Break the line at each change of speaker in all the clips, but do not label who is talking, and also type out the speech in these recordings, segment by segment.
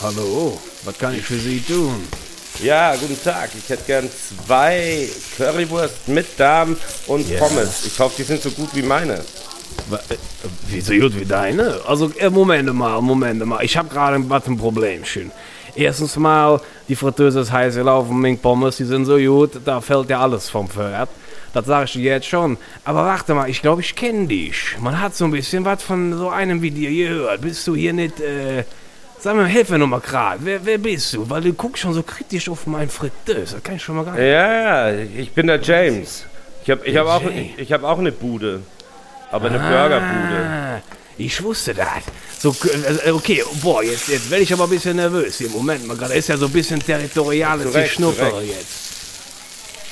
Hallo, was kann ich für Sie tun?
Ja, guten Tag. Ich hätte gern zwei Currywurst mit Darm und
Ja.
Pommes. Ich hoffe, die sind so gut wie meine.
Äh, Wie so gut wie deine? Also, äh, Moment mal, Moment mal. Ich habe gerade ein Problemchen. Erstens mal, die Fritteuse ist heiß gelaufen, Mink Pommes, die sind so gut, da fällt ja alles vom Pferd. Das sage ich dir jetzt schon. Aber warte mal, ich glaube, ich kenne dich. Man hat so ein bisschen was von so einem wie dir gehört. Bist du hier nicht, äh... Sag mir, hilf mir noch mal gerade. Wer, wer bist du? Weil du guckst schon so kritisch auf meinen Fritteuse. Das kann ich schon mal gar nicht.
Ja, ja, ich bin der James. Ich habe ich hab auch, ich, ich hab auch eine Bude. Aber eine Burgerbude.
Ah, ich wusste das. So, äh, okay, boah, jetzt, jetzt werde ich aber ein bisschen nervös. Hier, Moment mal, gerade ist ja so ein bisschen territoriales
korrekt.
jetzt.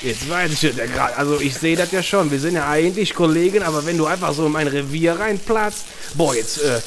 Jetzt weiß ich ja gerade, also ich sehe das ja schon. Wir sind ja eigentlich Kollegen, aber wenn du einfach so in mein Revier reinplatzt, boah, jetzt, äh,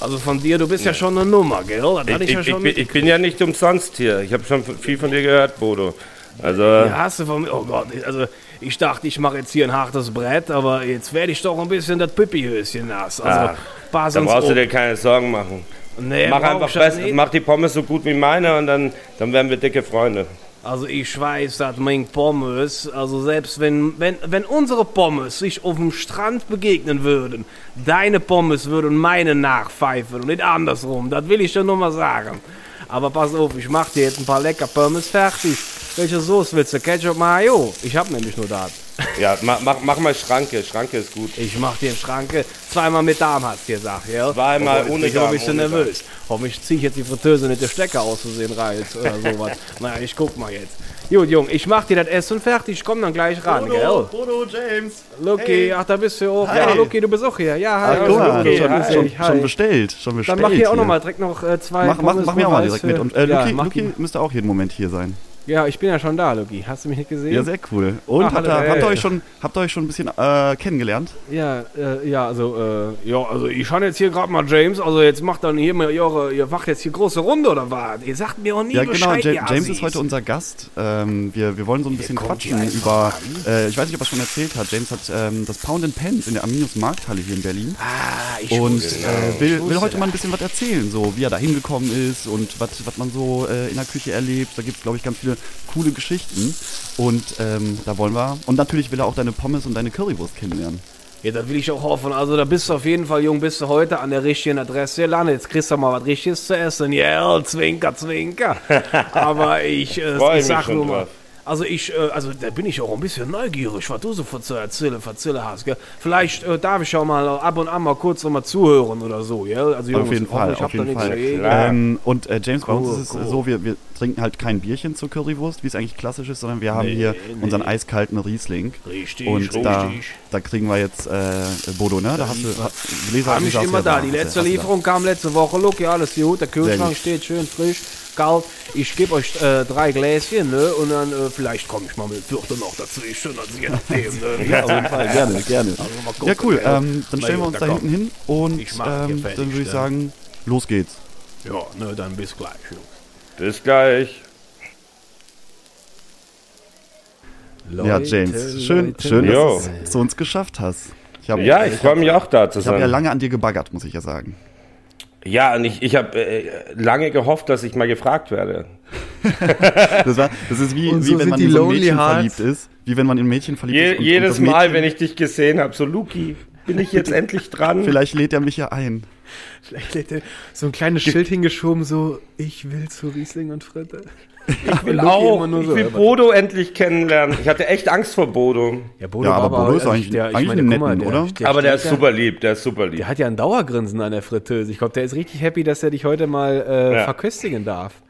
also von dir, du bist ja, schon eine Nummer, gell?
Ich,
ich, ja
ich, bin, ich bin ja nicht umsonst hier. Ich habe schon viel von dir gehört, Bodo. Also,
Ja, hast du von mir, oh Gott, also ich dachte, ich mache jetzt hier ein hartes Brett, aber jetzt werde ich doch ein bisschen das Püppihöschen nass. Also,
Ach, da brauchst du
auf.
dir keine Sorgen machen.
Nee,
Mach einfach
das
besser, mach die Pommes so gut wie meine und dann, dann werden wir dicke Freunde.
Also ich weiß, dass mein Pommes, also selbst wenn, wenn, wenn unsere Pommes sich auf dem Strand begegnen würden, deine Pommes würden meine nachpfeifen und nicht andersrum. Das will ich nur mal sagen. Aber pass auf, ich mach dir jetzt ein paar lecker Pommes fertig. Welche Soße willst du? Ketchup, Mayo? Ich hab nämlich nur das.
Ja, mach, mach, mach mal Schranke. Schranke ist gut.
Ich mach dir Schranke zweimal mit Darm, hast du gesagt, ja?
Zweimal ohne
bin ich aber ein
Darm,
nervös. Hoffentlich zieh ich jetzt die Fritteuse nicht der Stecker aus Versehen rein oder sowas. naja, ich guck mal jetzt. Gut, Jung, ich mach dir das Essen fertig, ich komm dann gleich ran, gell?
Bodo, James.
Lucky,
Hey.
ach, da bist du auch.
Hi.
Ja, Lucky, du bist auch hier. Ja, hi.
Ach, mal,
Lucky,
schon,
hi.
schon, schon bestellt, schon bestellt.
Dann mach hier auch nochmal direkt noch äh, zwei
Mach, mach, mach mir auch mal direkt mit. Und äh,
ja,
Luki
die-
müsste auch jeden Moment hier sein.
Ja, ich bin ja schon da, Lucky. Hast du mich nicht gesehen?
Ja, sehr cool. Und
Ach,
habt, ihr,
hallo,
habt, ihr euch schon, habt ihr euch schon ein bisschen äh, kennengelernt?
Ja, äh, ja, also, äh, ja, also ich habe jetzt hier gerade mal James, also jetzt macht dann hier mal eure, ihr macht jetzt hier große Runde oder was? Ihr sagt mir auch nie
Ja, genau.
Bescheid,
Ja,
ihr
James ist heute unser Gast. Ähm, wir, wir wollen so ein bisschen quatschen über. Äh, ich weiß nicht, ob er schon erzählt hat. James hat ähm, das Pound and Pens in der Aminus Markthalle hier in Berlin.
Ah, ich
Und
das.
äh,
Ich
will, will heute mal ein bisschen was erzählen, so wie er da hingekommen ist und was was man so äh, in der Küche erlebt. Da gibt es, glaube ich, ganz viele coole Geschichten. Und ähm, da wollen wir. Und natürlich will er auch deine Pommes und deine Currywurst kennenlernen.
Ja, da will ich auch hoffen. Also da bist du auf jeden Fall, Jung, bist du heute an der richtigen Adresse gelandet. Jetzt kriegst du mal was Richtiges zu essen. Ja, zwinker, zwinker. Aber ich, äh, ich sag nur mal.
drauf.
Also ich, äh, also da bin ich auch ein bisschen neugierig, was du so zu erzählen, erzählen hast. Gell? Vielleicht äh, darf ich auch mal ab und an mal kurz noch mal zuhören oder so. Gell? Also Jungs,
auf jeden
ich
Fall,
ich hab
auf
da
jeden Fall. Ähm, und äh, James, bei uns
Cool,
ist es
cool.
so, wir, wir trinken halt kein Bierchen zur Currywurst, wie es eigentlich klassisch ist, sondern wir haben
Nee,
hier
nee.
unseren eiskalten Riesling.
Richtig,
Und
richtig.
da, da kriegen wir jetzt äh, Bodo, ne? Da hast du Gläser, hast du
immer
ja
da. Die letzte
da.
Lieferung kam letzte Woche. Look, ja, alles gut. Der Kühlschrank steht schön frisch, kalt. Ich gebe euch äh, drei Gläschen, ne? Und dann äh, vielleicht komme ich mal mit Viertel noch dazwischen. Also je nachdem, ne?
Ja, auf jeden Fall, gerne, gerne.
gucken,
Ja, cool.
ja.
Ähm, dann stellen wir uns
da
hinten hin und
Ich
ähm,
fertig,
dann würde ich
ne?
sagen, los geht's.
Ja, ne, dann bis gleich. Jungs.
Bis gleich.
ja,
Leute,
James, schön,
Leute,
schön, dass du es zu uns geschafft hast. Ich habe
Ja, ich freue mich auch da zu
ich hab ja
sein.
lange an dir gebaggert, muss ich ja sagen.
Ja, und ich, ich habe äh, lange gehofft, dass ich mal gefragt werde.
Das, war, das ist wie,
Und
wie
so
wenn man
die
in so ein Mädchen
Hearts.
verliebt ist. Wie wenn man in ein Mädchen verliebt
Je,
ist. und-
jedes
und
Mal, wenn ich dich gesehen habe, so Luki, bin ich jetzt endlich dran?
Vielleicht lädt er mich ja ein.
Vielleicht hätte er so ein kleines Schild hingeschoben, so, ich will zu Riesling und Fritte.
Ich will auch.
immer nur
Ich
so,
will
aber-
Bodo endlich kennenlernen. Ich hatte echt Angst vor Bodo.
Ja, Bodo
Ja,
war
aber Bodo ist eigentlich-
der, ich
eigentlich
meine,
ein
guck mal,
Netten,
der,
oder?
Der
Aber der ist
ja-
super lieb, der ist super lieb.
Der hat ja ein Dauergrinsen an der Fritteuse. Ich glaube, der ist richtig happy, dass er dich heute mal äh,
Ja.
verköstigen darf.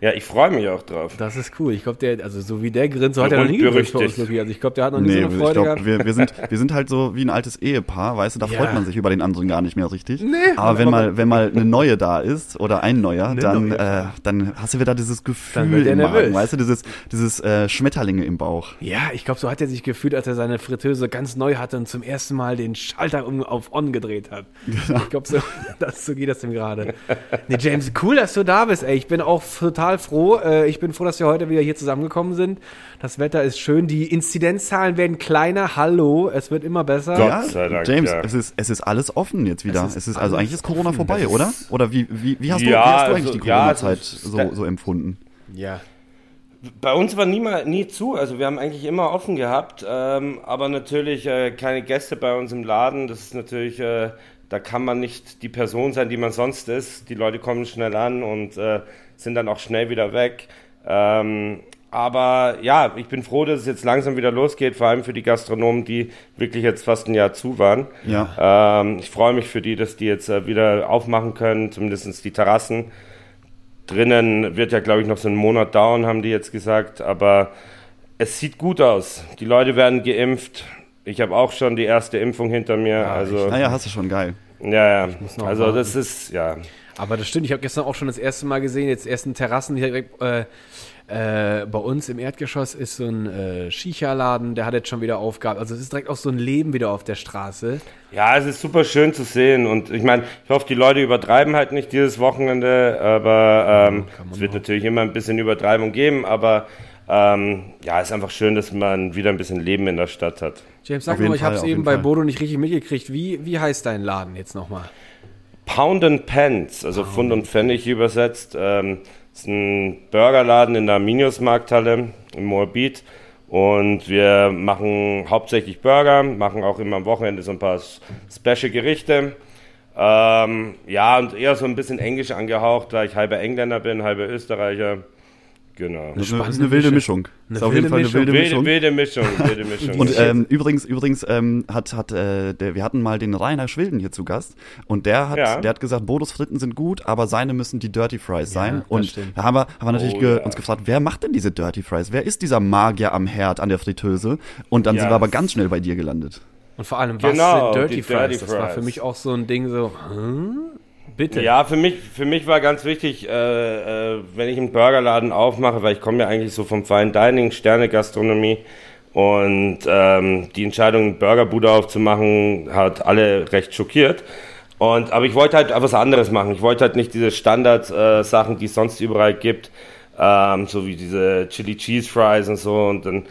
Ja, ich freue mich auch drauf.
Das ist cool. Ich glaube, der, also so wie der grinst, so hat er noch nie gegrinst bei uns. Luki. Also ich glaube, der hat noch nie
Nee,
so eine
ich
Freude
glaube,
gehabt.
wir, wir, sind, wir sind halt so wie ein altes Ehepaar, weißt du, da
Ja.
freut man sich über den anderen gar nicht mehr richtig.
Nee,
aber wenn mal, wenn mal eine neue da ist oder ein neuer, dann,
neue.
äh, dann hast du wieder dieses Gefühl
Dann
im Magen,
nervös.
weißt du, dieses, dieses äh, Schmetterlinge im Bauch.
Ja, ich glaube, so hat er sich gefühlt, als er seine Fritteuse ganz neu hatte und zum ersten Mal den Schalter um, auf On gedreht hat. Ich glaube, so, das, so geht das ihm gerade. Nee, James, cool, dass du da bist, ey. Ich bin auch total total froh. Äh, ich bin froh, dass wir heute wieder hier zusammengekommen sind. Das Wetter ist schön. Die Inzidenzzahlen werden kleiner. Hallo, es wird immer besser.
Gott
Ja,
sei Dank,
James,
ja.
es, ist, es ist alles offen jetzt wieder.
Es
Es
ist
ist, also eigentlich ist Corona
offen.
vorbei,
Das
oder? Oder wie, wie, wie, hast, du, wie
Ja,
hast du eigentlich
also,
die
ja,
Corona-Zeit
es ist-
so, so empfunden?
Ja.
Bei uns war nie, mal, nie zu, also wir haben eigentlich immer offen gehabt, ähm, aber natürlich äh, keine Gäste bei uns im Laden. Das ist natürlich, äh, da kann man nicht die Person sein, die man sonst ist. Die Leute kommen schnell an und äh, sind dann auch schnell wieder weg. Ähm, aber ja, ich bin froh, dass es jetzt langsam wieder losgeht, vor allem für die Gastronomen, die wirklich jetzt fast ein Jahr zu waren.
Ja.
Ähm, ich freue mich für die, dass die jetzt äh, wieder aufmachen können, zumindest die Terrassen. Drinnen wird ja, glaube ich, noch so einen Monat dauern, haben die jetzt gesagt. Aber es sieht gut aus. Die Leute werden geimpft. Ich habe auch schon die erste Impfung hinter mir. also,
Naja, hast du schon geil.
ja, ja. Also,
warten.
das ist, ja.
Aber das stimmt, ich habe gestern auch schon das erste Mal gesehen, jetzt ersten Terrassen hier direkt äh, äh, bei uns im Erdgeschoss ist so ein äh, Shisha-Laden, der hat jetzt schon wieder Aufgabe. Also es ist direkt auch so ein Leben wieder auf der Straße.
Ja, es ist super schön zu sehen. Und ich meine, ich hoffe, die Leute übertreiben halt nicht dieses Wochenende. Aber ähm, es wird natürlich immer ein bisschen Übertreibung geben. Aber ähm, ja, es ist einfach schön, dass man wieder ein bisschen Leben in der Stadt hat.
James, sag mal, ich habe es eben bei. Bodo nicht richtig mitgekriegt. Wie, wie heißt dein Laden jetzt nochmal?
Pound and Pence, also Pfund und Pfennig übersetzt. Ähm, ist ein Burgerladen in der Minius-Markthalle in Moabit. Und wir machen hauptsächlich Burger, machen auch immer am Wochenende so ein paar S- Special-Gerichte. Ähm, ja, und eher so ein bisschen englisch angehaucht, da ich halber Engländer bin, halber Österreicher. Genau.
Das ist eine, ist eine wilde Mischung. Das ist auf jeden Fall eine wilde
Wilde,
Mischung.
wilde Mischung, wilde Mischung.
Und ähm, übrigens, übrigens ähm, hat, hat äh, der, wir hatten mal den Rainer Schwilden hier zu Gast und der hat,
Ja.
der hat gesagt, Bodos Fritten sind gut, aber seine müssen die Dirty Fries sein.
das
Und
stimmt.
da haben wir, haben wir natürlich
Oh,
ge
ja.
uns gefragt, wer macht denn diese Dirty Fries? Wer ist dieser Magier am Herd an der Fritteuse? Und dann
Ja,
sind wir aber ganz schnell bei dir gelandet.
Und vor allem, was
Genau,
sind Dirty Fries?
Dirty
das war für
Fries.
mich auch so ein Ding so, hm? Bitte.
Ja, für mich, für mich war ganz wichtig, äh, äh, wenn ich einen Burgerladen aufmache, weil ich komme ja eigentlich so vom Fine Dining, Sterne-Gastronomie und ähm, die Entscheidung, eine Burgerbude aufzumachen, hat alle recht schockiert. Und, aber ich wollte halt was anderes machen. Ich wollte halt nicht diese Standard-Sachen, die es sonst überall gibt, ähm, so wie diese Chili Cheese Fries und so. Und dann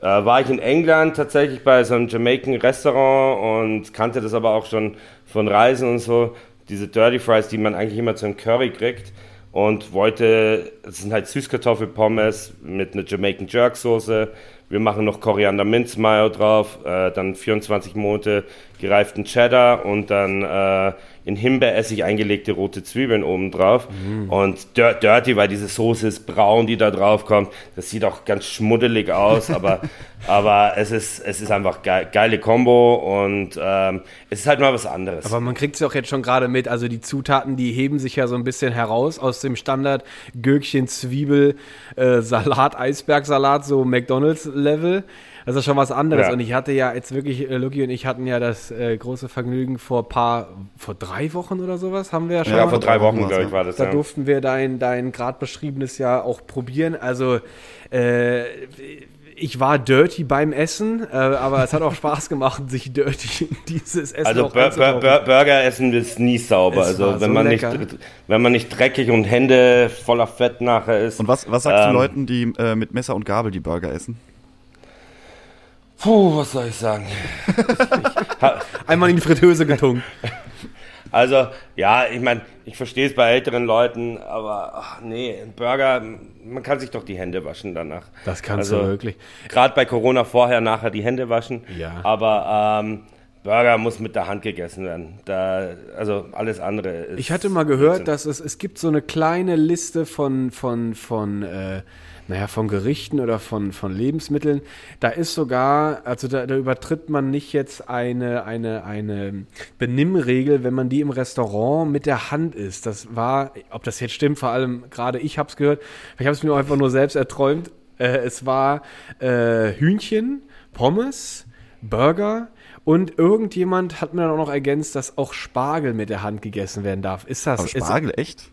äh, war ich in England tatsächlich bei so einem Jamaican Restaurant und kannte das aber auch schon von Reisen und so. Diese Dirty Fries, die man eigentlich immer zu einem Curry kriegt. Und wollte, es sind halt Süßkartoffelpommes mit einer Jamaican Jerk Soße. Wir machen noch Koriander Minz Mayo drauf, äh, dann 24 Monate gereiften Cheddar und dann äh, in Himbeeressig eingelegte rote Zwiebeln oben drauf. Und dir Dirty, weil diese Soße ist braun, die da drauf kommt. Das sieht auch ganz schmuddelig aus, aber, aber es, ist, es ist einfach ge geile Kombo und ähm, es ist halt mal was anderes.
Aber man kriegt es auch jetzt schon gerade mit, also die Zutaten, die heben sich ja so ein bisschen heraus aus dem Standard Gürkchen, Zwiebel, äh, Salat, Eisbergsalat, so McDonalds-Level. Das ist schon was anderes.
Ja.
Und ich hatte ja jetzt wirklich, äh, Lucky und ich hatten ja das äh, große Vergnügen vor paar, vor drei Wochen oder sowas haben wir ja schon.
ja,
mal.
vor drei Wochen, glaube ich, war das.
Da
ja.
durften wir dein, dein gerade beschriebenes ja auch probieren. Also, äh, ich war dirty beim Essen, äh, aber es hat auch Spaß gemacht, sich dirty in dieses Essen
Also
auch
Bur Bur. Bur Burger essen ist nie sauber.
Es war
Also wenn
so
man
lecker.
nicht wenn man nicht dreckig und Hände voller Fett nachher ist.
Und was, was sagst du
Ähm.
Leuten, die äh, mit Messer und Gabel die Burger essen?
Puh, was soll ich sagen?
Einmal in die Fritteuse getunkt.
Also ja, ich meine, ich verstehe es bei älteren Leuten, aber ach, nee, ein Burger, man kann sich doch die Hände waschen danach.
Das kannst
Also,
du wirklich.
Gerade bei Corona vorher, nachher die Hände waschen.
Ja.
Aber ähm, Burger muss mit der Hand gegessen werden. Da, also alles andere ist.
Ich hatte mal gehört,
Blödsinn.
dass es, es gibt so eine kleine Liste von, von, von, äh, naja, von Gerichten oder von, von Lebensmitteln. Da ist sogar, also da, da übertritt man nicht jetzt eine, eine, eine Benimmregel, wenn man die im Restaurant mit der Hand isst. Das war, ob das jetzt stimmt, vor allem gerade ich habe es gehört, ich habe es mir auch einfach nur selbst erträumt. Äh, es war äh, Hühnchen, Pommes, Burger und irgendjemand hat mir dann auch noch ergänzt, dass auch Spargel mit der Hand gegessen werden darf. Ist das
Aber Spargel, echt?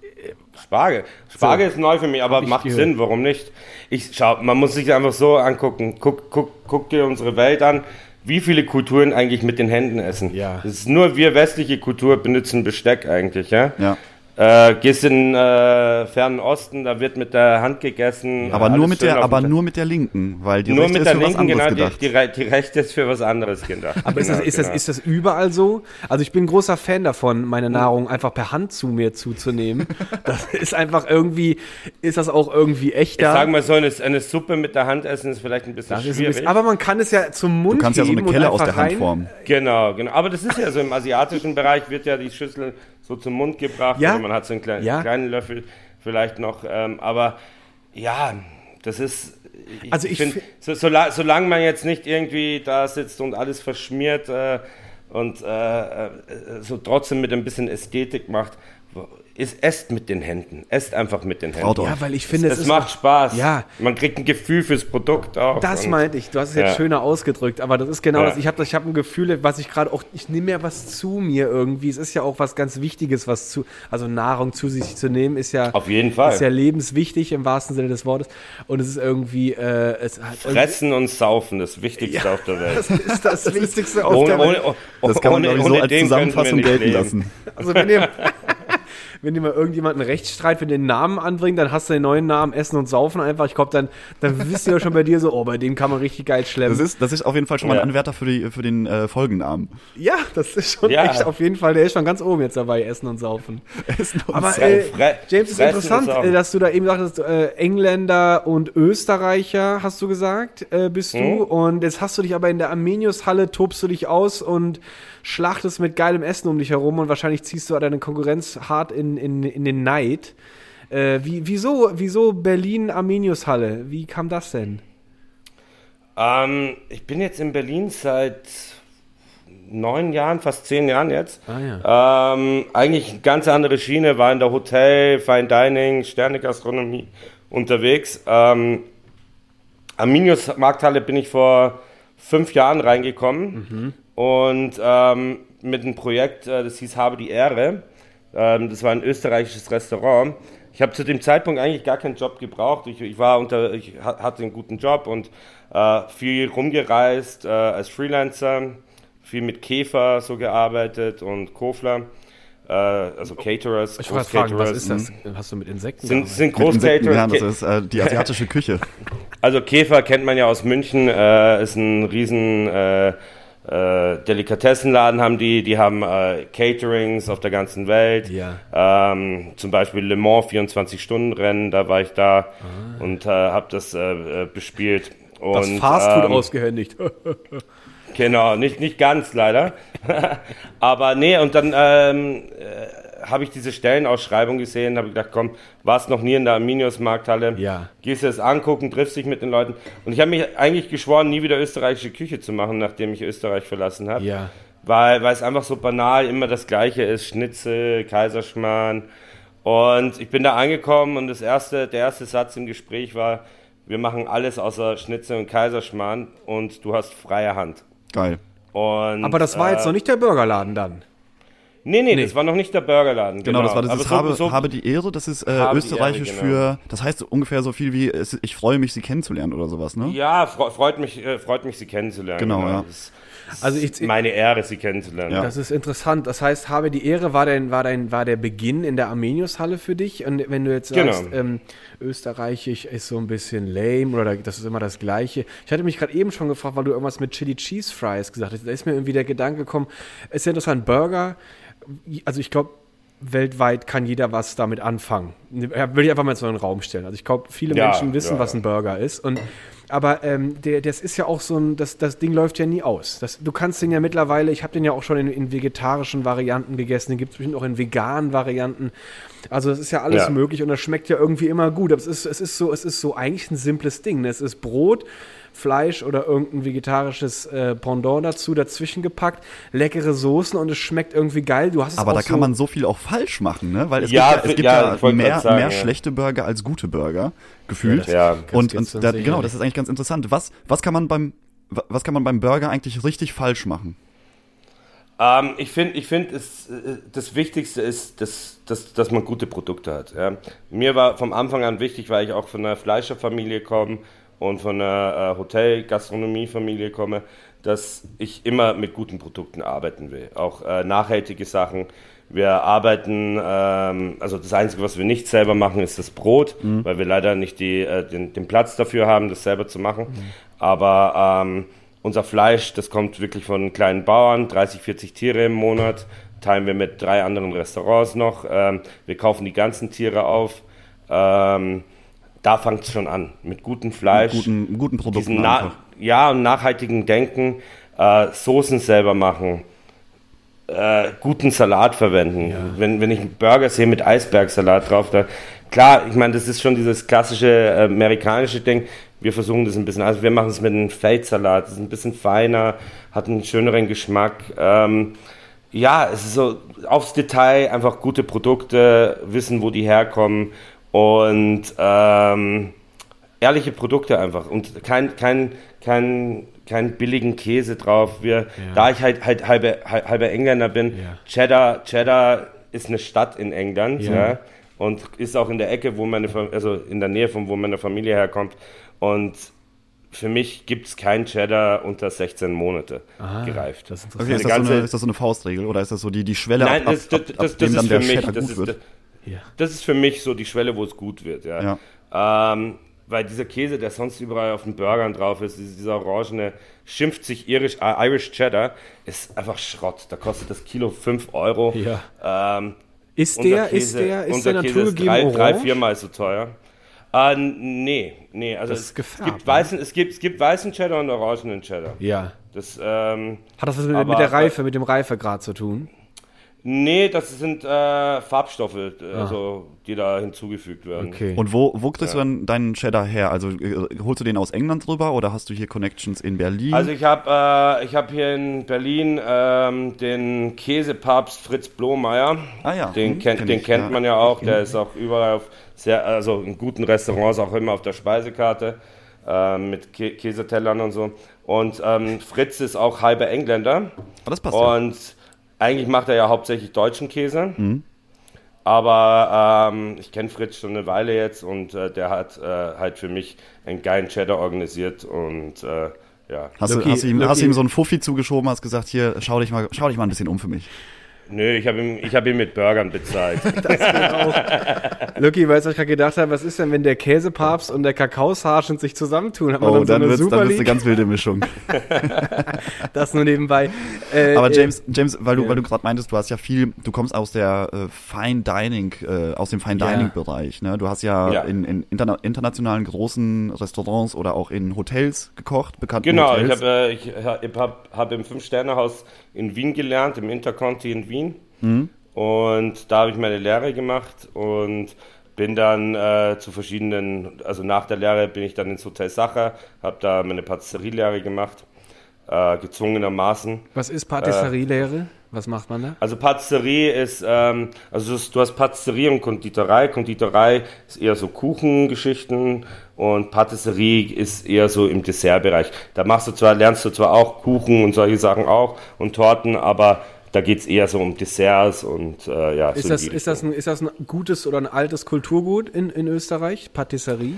Spargel. Spargel ist neu für mich, aber macht
gehört.
Sinn, warum nicht? Ich schau, man muss sich einfach so angucken. Guck, guck, guck dir unsere Welt an, wie viele Kulturen eigentlich mit den Händen essen.
Ja.
Das ist nur wir westliche Kultur benutzen Besteck eigentlich, ja?
Ja.
Äh, gehst in äh, fernen Osten, da wird mit der Hand gegessen.
Aber,
alles
nur mit, der, aber nur mit der linken, weil die
nur
rechte
mit
ist
der
für was
linken,
anderes
genau, die,
gedacht.
die, Re- die rechte ist für was anderes gedacht.
Aber ist,
genau,
das, ist, das,
genau.
ist das überall so? Also ich bin ein großer Fan davon, meine Nahrung einfach per Hand zu mir zuzunehmen. Das ist einfach irgendwie, ist das auch irgendwie
Ich
echter.
sag mal so, eine, eine Suppe mit der Hand essen ist vielleicht ein bisschen
das ist ein
schwierig.
bisschen, aber man kann es ja zum Mund
Du kannst ja so eine Kelle aus der Hand
rein-
formen.
Genau, genau. Aber das ist ja so im asiatischen Bereich wird ja die Schüssel so zum Mund gebracht.
Ja.
Oder man hat so einen kleinen,
Ja.
kleinen Löffel vielleicht noch. Ähm, aber ja, das ist. Ich
Also ich
find,
fi-
so, sola- solange man jetzt nicht irgendwie da sitzt und alles verschmiert äh, und äh, äh, so trotzdem mit ein bisschen Ästhetik macht, ist, esst mit den Händen. Esst einfach mit den Händen.
Ja, weil ich finde,
es,
es, ist
macht Spaß.
Ja.
Man kriegt ein Gefühl fürs Produkt auch.
Das meinte ich. Du hast es jetzt
Ja.
schöner ausgedrückt, aber das ist genau
Ja.
das. Ich habe ich hab ein Gefühl, was ich gerade auch, ich nehme ja was zu mir irgendwie. Es ist ja auch was ganz Wichtiges, was zu, also Nahrung zu sich zu nehmen, ist ja,
Auf jeden Fall.
ist ja lebenswichtig im wahrsten Sinne des Wortes. Und es ist irgendwie, äh, es hat irgendwie-
Fressen und saufen, das Wichtigste auf der Welt.
Das ist das Wichtigste auf
Ohne,
der Welt.
ohne,
Das kann man,
ohne,
so
ohne
als Zusammenfassung gelten
leben.
lassen.
Also wenn ihr, wenn ihr mal irgendjemanden einen Rechtsstreit für den Namen anbringt, dann hast du den neuen Namen Essen und Saufen einfach. Ich glaube, dann, dann wisst ihr ja schon bei dir so, oh, bei dem kann man richtig geil schlemmen.
Das ist, das ist auf jeden Fall schon mal ein Anwärter für, die, für den äh, Folgennamen.
ja, das ist schon
Ja.
echt auf jeden Fall, der ist schon ganz oben jetzt dabei, Essen und Saufen.
Essen und
Aber
Saufen.
äh, James, ist interessant, äh, dass du da eben sagtest, äh, Engländer und Österreicher, hast du gesagt, äh, bist
Mhm.
du. Und jetzt hast du dich aber in der Armenius-Halle, tobst du dich aus und schlachtest mit geilem Essen um dich herum und wahrscheinlich ziehst du deine Konkurrenz hart in, in, in den Neid. Äh, wie, wieso, wieso Berlin-Armenius-Halle? Wie kam das denn?
Ähm, ich bin jetzt in Berlin seit neun Jahren, fast zehn Jahren jetzt.
Ah,
ähm, eigentlich eine ganz andere Schiene, war in der Hotel, Fine Dining, Sternegastronomie unterwegs. Ähm, Arminius Markthalle bin ich vor fünf Jahren reingekommen und ähm, mit einem Projekt, äh, das hieß Habe die Ehre. Ähm, das war ein österreichisches Restaurant. Ich habe zu dem Zeitpunkt eigentlich gar keinen Job gebraucht. Ich, ich war unter, ich ha- hatte einen guten Job und äh, viel rumgereist äh, als Freelancer, viel mit Käfer so gearbeitet und Kofler, äh, also Caterers,
Ich wollte fragen, was ist das? Hast du mit Insekten
Sind, sind
Mit Insekten, ja,
Großcaterers.
das ist äh, die asiatische Küche.
Also Käfer kennt man ja aus München, äh, ist ein riesen äh, äh, Delikatessenladen haben die, die haben äh, Caterings auf der ganzen Welt.
Ja.
Ähm, zum Beispiel Le Mans 24-Stunden-Rennen, da war ich da
Ah.
und äh, habe das äh, äh, bespielt. Und,
Das Fastfood
ähm,
ausgehändigt.
Genau, nicht, nicht ganz leider. Aber nee, und dann ähm, äh, habe ich diese Stellenausschreibung gesehen, habe gedacht, komm, warst noch nie in der Arminius-Markthalle,
Ja.
gehst dir das angucken, triffst dich mit den Leuten. Und ich habe mich eigentlich geschworen, nie wieder österreichische Küche zu machen, nachdem ich Österreich verlassen habe.
Ja.
Weil, weil es einfach so banal immer das Gleiche ist, Schnitzel, Kaiserschmarrn. Und ich bin da angekommen und das erste, der erste Satz im Gespräch war, wir machen alles außer Schnitzel und Kaiserschmarrn und du hast freie Hand.
Geil.
Und,
Aber das war jetzt
äh,
noch nicht der Burgerladen dann.
Nee, nee,
Nee.
das war noch nicht der Burgerladen.
Genau, das war
Aber
dieses
so-
habe,
so-
habe die Ehre, das ist äh, österreichisch
Ehre, genau.
für, das heißt ungefähr so viel wie, es, ich freue mich, Sie kennenzulernen oder sowas, ne?
Ja, fre freut mich, äh, freut mich, Sie kennenzulernen.
Genau, ja.
Das
Also ich,
meine Ehre, Sie kennenzulernen.
Ja.
Das ist interessant. Das heißt, habe die Ehre war dein, war dein, war der Beginn in der Armenius-Halle für dich. Und wenn du jetzt sagst,
Genau.
ähm, Österreichisch ist so ein bisschen lame oder das ist immer das Gleiche. Ich hatte mich gerade eben schon gefragt, weil du irgendwas mit Chili Cheese Fries gesagt hast. Da ist mir irgendwie der Gedanke gekommen, ist ja interessant, Burger, also ich glaube, weltweit kann jeder was damit anfangen. Will ich einfach mal so in den Raum stellen. Also ich glaube, viele
Ja,
Menschen wissen,
ja.
was ein Burger ist. Und aber ähm, der, das ist ja auch so ein, das, das Ding läuft ja nie aus. Das, du kannst den ja mittlerweile, ich habe den ja auch schon in, in vegetarischen Varianten gegessen, den gibt es bestimmt auch in veganen Varianten. Also das ist ja alles
Ja.
möglich und das schmeckt ja irgendwie immer gut. Aber es ist, es ist so, es ist so eigentlich ein simples Ding. ne? Es ist Brot, Fleisch oder irgendein vegetarisches äh, Pendant dazu, dazwischen gepackt, leckere Soßen und es schmeckt irgendwie geil. Du hast es
Aber
auch
da
so,
kann man so viel auch falsch machen, ne? Weil es
Ja,
gibt ja, es gibt
ja,
ja, mehr,
sagen,
mehr
ja.
schlechte Burger als gute Burger, gefühlt.
Ja,
und
geht's
und
dann
da, genau, das ist eigentlich ganz interessant. Was, was kann man beim wa- was kann man beim Burger eigentlich richtig falsch machen?
Ähm, ich finde, ich find, es, äh, das Wichtigste ist, dass, dass, dass man gute Produkte hat. Ja. Mir war vom Anfang an wichtig, weil ich auch von einer Fleischerfamilie komme und von einer äh, Hotel-Gastronomie-Familie komme, dass ich immer mit guten Produkten arbeiten will. Auch äh, nachhaltige Sachen. Wir arbeiten, ähm, also das Einzige, was wir nicht selber machen, ist das Brot,
Mhm.
weil wir leider nicht die, äh, den, den Platz dafür haben, das selber zu machen. Aber ähm, unser Fleisch, das kommt wirklich von kleinen Bauern, 30, 40 Tiere im Monat, teilen wir mit drei anderen Restaurants noch. Ähm, wir kaufen die ganzen Tiere auf. Ähm, da fängt es schon an, mit gutem Fleisch
Guten, guten Produkten
na ja, und nachhaltigen Denken, äh, Soßen selber machen, äh, guten Salat verwenden. Wenn, wenn ich einen Burger sehe mit Eisbergsalat drauf, da, klar, ich meine, das ist schon dieses klassische äh, amerikanische Ding. Wir versuchen das ein bisschen, also wir machen es mit einem Feldsalat, das ist ein bisschen feiner, hat einen schöneren Geschmack. Ähm, ja, es ist so aufs Detail, einfach gute Produkte, wissen, wo die herkommen und ähm, ehrliche Produkte einfach und kein, kein, kein, kein billigen Käse drauf. Wir, Da ich halt, halt halbe, halb- halber Engländer bin,
Ja.
Cheddar, Cheddar ist eine Stadt in England
Ja.
ja. und ist auch in der Ecke, wo meine, also in der Nähe von wo meine Familie herkommt. Und für mich gibt es kein Cheddar unter 16 Monate gereift.
das ist
Okay, ist
Eine
das, so eine, ist das so eine Faustregel oder ist das so die, die Schwelle,
Nein,
ab,
das,
ab,
das,
ab,
das,
ab
das
dem dann
ist
der
für mich,
Cheddar
das
gut
ist,
wird?
Ja.
das ist für mich so die Schwelle, wo es gut wird, ja. Ähm, weil dieser Käse, der sonst überall auf den Burgern drauf ist, dieser orangene, schimpft sich Irish, äh, Irish Cheddar, ist einfach Schrott. Da kostet das Kilo 5 Euro.
Ja.
Ähm,
Ist der,
Käse,
ist der, ist
unser
der
Käse
naturgegeben
drei, drei, viermal so teuer. Äh, nee, nee, also
ist
es,
gefärbt,
gibt
ne?
weißen, es, gibt, es gibt weißen Cheddar und orangenen Cheddar.
Ja.
Das, ähm,
Hat das was mit,
Aber-
mit der Reife, mit dem Reifegrad zu tun?
Nee, das sind äh, Farbstoffe, also, die da hinzugefügt werden.
Okay.
Und wo, wo kriegst du dann deinen Cheddar her? Also äh, holst du den aus England rüber oder hast du hier Connections in Berlin?
Also ich habe äh, ich hab hier in Berlin ähm, den Käsepapst Fritz Blomeyer.
Ah ja,
Den,
hm,
kennt,
kenn
den
ich,
kennt
ja.
man ja auch. Der ist auch überall auf sehr, also in guten Restaurants auch immer auf der Speisekarte ähm, mit Kä Käsetellern und so. Und ähm, Fritz ist auch halber Engländer.
Aber Ah, das passt ja.
Eigentlich macht er ja hauptsächlich deutschen Käse.
Mhm.
Aber ähm, ich kenne Fritz schon eine Weile jetzt und äh, der hat äh, halt für mich einen geilen Cheddar organisiert und äh, ja.
Hast,
Lucky-
du, hast, du ihm, hast ihm so einen Fuffi zugeschoben, hast gesagt, hier, schau dich mal, schau dich mal ein bisschen um für mich.
Nö, ich habe ihn, ich hab ihn mit Burgern bezahlt.
Lucky, weißt du, was ich gerade gedacht habe? Was ist denn, wenn der Käsepapst und der Kakaosergeant sich zusammentun? Hat man
Oh,
dann so
dann
eine
wird's, dann
Super
wird's eine ganz wilde Mischung.
Das nur nebenbei. Äh,
Aber
äh,
James, James, weil du,
ja.
weil du gerade meintest, du hast ja viel, du kommst aus der äh, Fine Dining, äh, aus dem Fine. Dining Bereich. Ne? Du hast ja,
Ja.
in, in interna internationalen großen Restaurants oder auch in Hotels gekocht, bekannten
genau, ich
Hotels.
habe äh, ich hab, hab im Fünf-Sterne-Haus in Wien gelernt, im Interconti in Wien.
Mhm.
Und da habe ich meine Lehre gemacht und bin dann äh, zu verschiedenen, also nach der Lehre bin ich dann ins Hotel Sacher, habe da meine Patisserielehre gemacht, äh, gezwungenermaßen.
was ist Patisserielehre? Was macht man da?
Also Patisserie ist, ähm, also du hast Patisserie und Konditorei. Konditorei ist eher so Kuchengeschichten und Patisserie ist eher so im Dessertbereich. Da machst du zwar, lernst du zwar auch Kuchen und solche Sachen auch und Torten, aber da geht es eher so um Desserts und äh, ja. so
Ist
in
das, ist, das ein, ist das ein gutes oder ein altes Kulturgut in, in Österreich? Patisserie?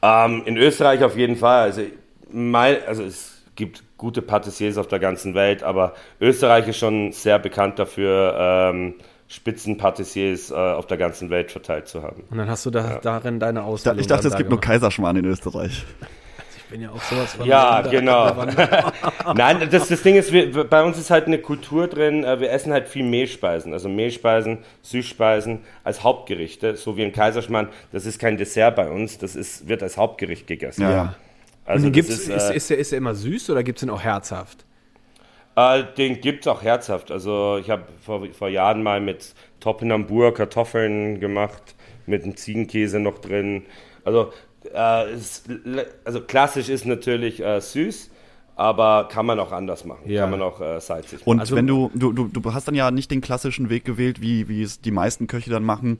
Ähm, in Österreich auf jeden Fall. Also, mein, also es gibt gute Patissiers auf der ganzen Welt, aber Österreich ist schon sehr bekannt dafür, ähm, Spitzenpatissiers äh, auf der ganzen Welt verteilt zu haben.
Und dann hast du da, darin deine Ausbildung.
ich dachte, es gibt nur. Kaiserschmarrn in Österreich.
Ich bin ja auch sowas von.
Ja, genau. Nein, das, das Ding ist, wir, bei uns ist halt eine Kultur drin, äh, wir essen halt viel Mehlspeisen, also Mehlspeisen, Süßspeisen als Hauptgerichte, so wie im Kaiserschmarrn. Das ist kein Dessert bei uns, das ist, wird als Hauptgericht gegessen.
Ja.
Ja.
Also
gibt's,
ist,
ist,
äh,
ist, der, ist der immer süß oder gibt es den auch herzhaft?
Äh, den gibt's auch herzhaft. Also ich habe vor, vor Jahren mal mit Topinambur Kartoffeln gemacht, mit einem Ziegenkäse noch drin. Also, äh, es, also klassisch ist natürlich äh, süß, aber kann man auch anders machen.
Ja.
Kann man auch äh, salzig machen.
Und
Also-
wenn du, du, du, du hast dann ja nicht den klassischen Weg gewählt, wie, wie es die meisten Köche dann machen,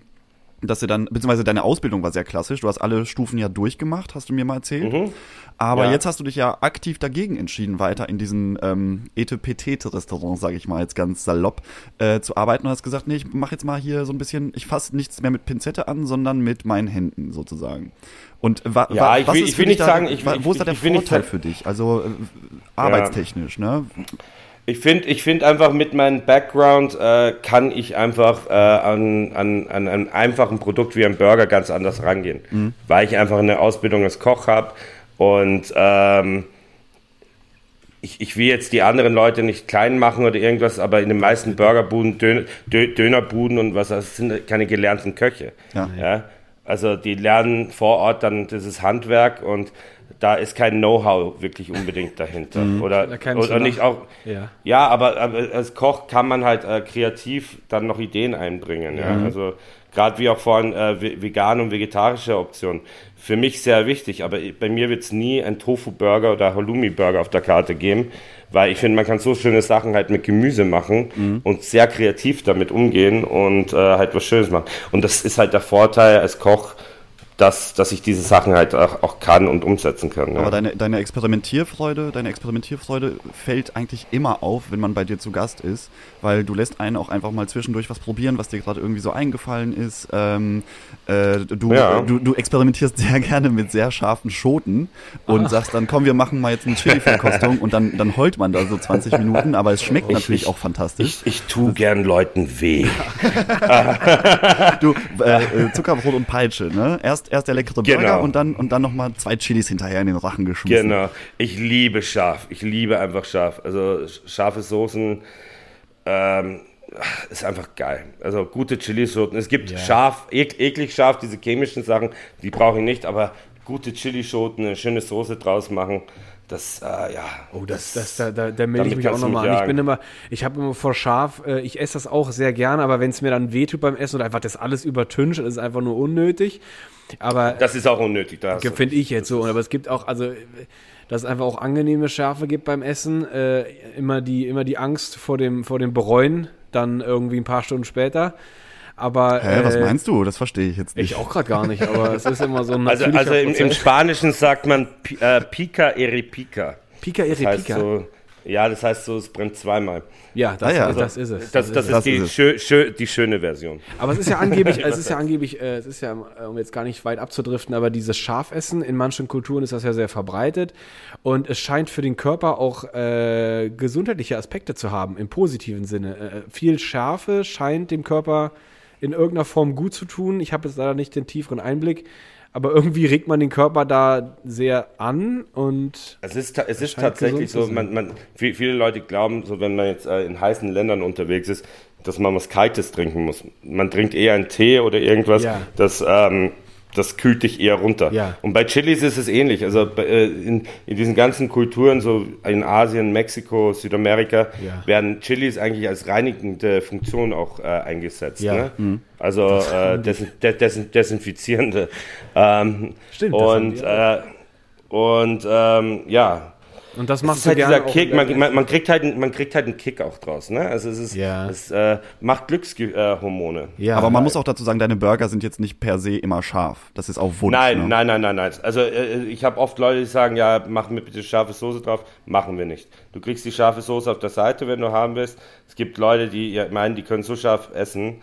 dass sie dann, beziehungsweise deine Ausbildung war sehr klassisch, du hast alle Stufen ja durchgemacht, hast du mir mal erzählt. Aber
Ja.
jetzt hast du dich ja aktiv dagegen entschieden, weiter in diesen ähm, Ete-Petete-Restaurants, sage ich mal jetzt ganz salopp, äh, zu arbeiten und hast gesagt, nee, ich mach jetzt mal hier so ein bisschen, ich fasse nichts mehr mit Pinzette an, sondern mit meinen Händen sozusagen. Und wa,
Ja,
wa,
ich
was
will-
ist
ich will nicht
da,
sagen, ich-
wo
ich-
ist da der
nicht
Vorteil
sagen-
für dich? Also äh, arbeitstechnisch, ne?
Ich finde ich find einfach mit meinem Background äh, kann ich einfach äh, an, an, an einem einfachen Produkt wie ein Burger ganz anders rangehen. Mhm. Weil ich einfach eine Ausbildung als Koch habe und ähm, ich, ich will jetzt die anderen Leute nicht klein machen oder irgendwas, aber in den meisten Burgerbuden, Dön Dönerbuden und was, das sind keine gelernten Köche. Ja. ja. Also die lernen vor Ort dann dieses Handwerk und da ist kein Know-how wirklich unbedingt dahinter. Mhm. Oder, oder nicht auch. Ja, ja aber, aber, als Koch kann man halt äh, kreativ dann noch Ideen einbringen. Ja? Mhm. Also gerade wie auch vorhin äh, vegane und vegetarische Optionen. Für mich sehr wichtig, aber bei mir wird es nie ein Tofu-Burger oder Halloumi-Burger auf der Karte geben, weil ich finde, man kann so schöne Sachen halt mit Gemüse machen mhm. und sehr kreativ damit umgehen und äh, halt was Schönes machen. Und das ist halt der Vorteil als Koch, dass, dass ich diese Sachen halt auch, auch kann und umsetzen kann.
Ja. Aber deine, deine Experimentierfreude, deine Experimentierfreude fällt eigentlich immer auf, wenn man bei dir zu Gast ist, weil du lässt einen auch einfach mal zwischendurch was probieren, was dir gerade irgendwie so eingefallen ist. Ähm, äh, du, ja. du, du experimentierst sehr gerne mit sehr scharfen Schoten und Ach. sagst dann, komm, wir machen mal jetzt eine Chili-Verkostung und dann, dann heult man da so 20 Minuten, aber es schmeckt ich, natürlich auch fantastisch.
Ich, ich tue gern Leuten weh.
du, äh, äh, Zuckerbrot und Peitsche, ne? Erst erst, erst der leckere Burger genau. und dann, und dann nochmal zwei Chilis hinterher in den Rachen geschmissen.
Genau. Ich liebe scharf. Ich liebe einfach scharf. Also scharfe Soßen ähm, ist einfach geil. Also gute Chilisorten. Es gibt ja. scharf, ek, eklig scharf, diese chemischen Sachen, die brauche ich nicht, aber gute Chilischoten, eine schöne Soße draus machen. Das, äh, ja.
Oh, das, das, das da, da, da melde ich mich auch nochmal an. Ich bin immer, ich habe immer vor scharf, äh, ich esse das auch sehr gerne, aber wenn es mir dann wehtut beim Essen und einfach das alles übertüncht, das ist einfach nur unnötig. Aber
das ist auch unnötig,
da finde ich jetzt so. Aber es gibt auch, also dass es einfach auch angenehme Schärfe gibt beim Essen. Äh, immer die, immer die Angst vor dem, vor dem Bereuen, dann irgendwie ein paar Stunden später. Aber,
Hä, äh, was meinst du? Das verstehe ich jetzt nicht.
Ich auch gerade gar nicht, aber es ist immer so ein
Also, also im, im, Spanischen sagt man äh, pica eripica.
Pica eripica. Das heißt
so, ja, das heißt so, es brennt zweimal.
Ja, das, ah, ja. das ist es.
Das, das, das ist, ist, die, schö, schö, die, schöne Version.
Aber es ist ja angeblich, es ist ja angeblich, äh, es ist ja, um jetzt gar nicht weit abzudriften, aber dieses Schafessen, in manchen Kulturen ist das ja sehr verbreitet. Und es scheint für den Körper auch äh, gesundheitliche Aspekte zu haben, im positiven Sinne. Äh, viel Schärfe scheint dem Körper in irgendeiner Form gut zu tun. Ich habe jetzt leider nicht den tieferen Einblick aber irgendwie regt man den Körper da sehr an und.
Es ist, es ist tatsächlich so, man, man, viele Leute glauben, so wenn man jetzt äh, in heißen Ländern unterwegs ist, dass man was Kaltes trinken muss. Man trinkt eher einen Tee oder irgendwas, ja. das ähm, das kühlt dich eher runter. Ja. Und bei Chilis ist es ähnlich. Also äh, in, in diesen ganzen Kulturen, so in Asien, Mexiko, Südamerika, ja. werden Chilis eigentlich als reinigende Funktion auch äh, eingesetzt. Ja. Ne? Mhm. Also äh, desin, desin, desinfizierende. Ähm, Stimmt. Und, äh, und ähm, ja,
und das macht
halt dieser Kick, man, man, man, kriegt halt, man kriegt halt einen Kick auch draus, ne? Also es ist, ja. es äh, macht Glückshormone.
ja, aber man muss auch dazu sagen, deine Burger sind jetzt nicht per se immer scharf. Das ist auch Wunsch.
Nein,
ne?
nein, nein, nein, nein. Also äh, ich habe oft Leute, die sagen, ja, mach mir bitte scharfe Soße drauf. Machen wir nicht. Du kriegst die scharfe Soße auf der Seite, wenn du haben willst. Es gibt Leute, die meinen, die können so scharf essen.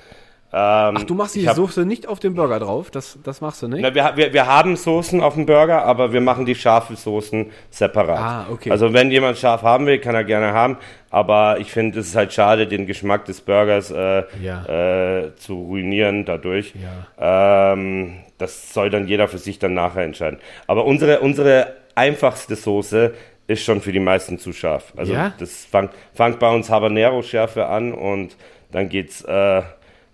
Ähm, Ach, du machst die hab, Soße nicht auf dem Burger drauf? Das, das machst du nicht?
Na, wir, wir, wir haben Soßen auf dem Burger, aber wir machen die scharfe Soßen separat. Ah, okay. Also wenn jemand scharf haben will, kann er gerne haben. Aber ich finde, es ist halt schade, den Geschmack des Burgers äh, ja. äh, zu ruinieren dadurch. Ja. Ähm, das soll dann jeder für sich dann nachher entscheiden. Aber unsere, unsere einfachste Soße ist schon für die meisten zu scharf. Also ja? das fängt fang bei uns Habanero-Schärfe an und dann geht's... Äh,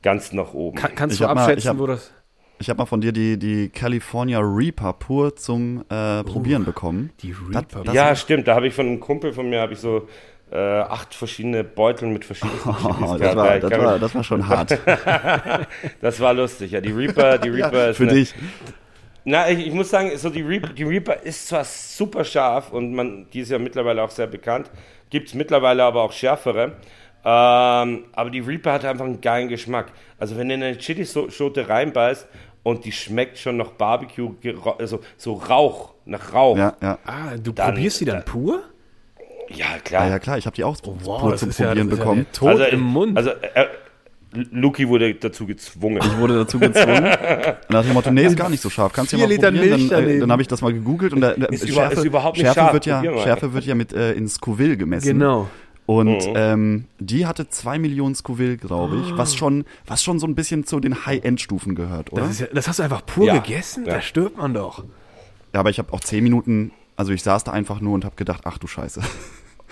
ganz nach oben.
Kann, kannst ich du abschätzen,
mal, hab, wo das. Ich habe mal von dir die, die California Reaper pur zum äh, Probieren uh, bekommen. Die
Reaper. Das, das ja, stimmt. Da habe ich von einem Kumpel von mir habe ich so äh, acht verschiedene Beutel mit verschiedenen
oh, das, war, das, war, das war schon hart.
das war lustig. Ja, die Reaper, die Reaper ja,
ist für eine, dich.
Na, ich, ich, muss sagen, so die Reaper, die Reaper ist zwar super scharf und man, die ist ja mittlerweile auch sehr bekannt. Gibt es mittlerweile aber auch schärfere. Ähm, aber die Reaper hat einfach einen geilen Geschmack. Also wenn du in eine Chili-Schote reinbeißt und die schmeckt schon nach Barbecue, also so Rauch, nach Rauch.
Ja, ja. Ah, du dann, probierst die dann pur?
Ja, klar. Ja,
ja klar, ich habe die auch oh, wow, pur zum Probieren ja, bekommen. Ja
also, im Mund. Also, äh, Luki wurde dazu gezwungen.
Ich wurde dazu gezwungen. Nach dem Motto, nee, ist gar nicht so scharf. Kannst du ja mal Liter probieren. Milch dann, äh, dann habe ich das mal gegoogelt und da,
ist, Schärfe, ist überhaupt nicht
Schärfe
scharf.
Wird ja, Schärfe wird ja mit äh, in Scoville gemessen.
Genau.
Und ähm, die hatte zwei Millionen Scoville, glaube ich,
Ah.
was schon, was schon so ein bisschen zu den High-End-Stufen gehört, oder?
Das, ist ja, das hast du einfach pur
Ja.
gegessen?
Ja.
Da stirbt man doch.
Ja, aber ich habe auch zehn Minuten, also ich saß da einfach nur und habe gedacht, ach du Scheiße.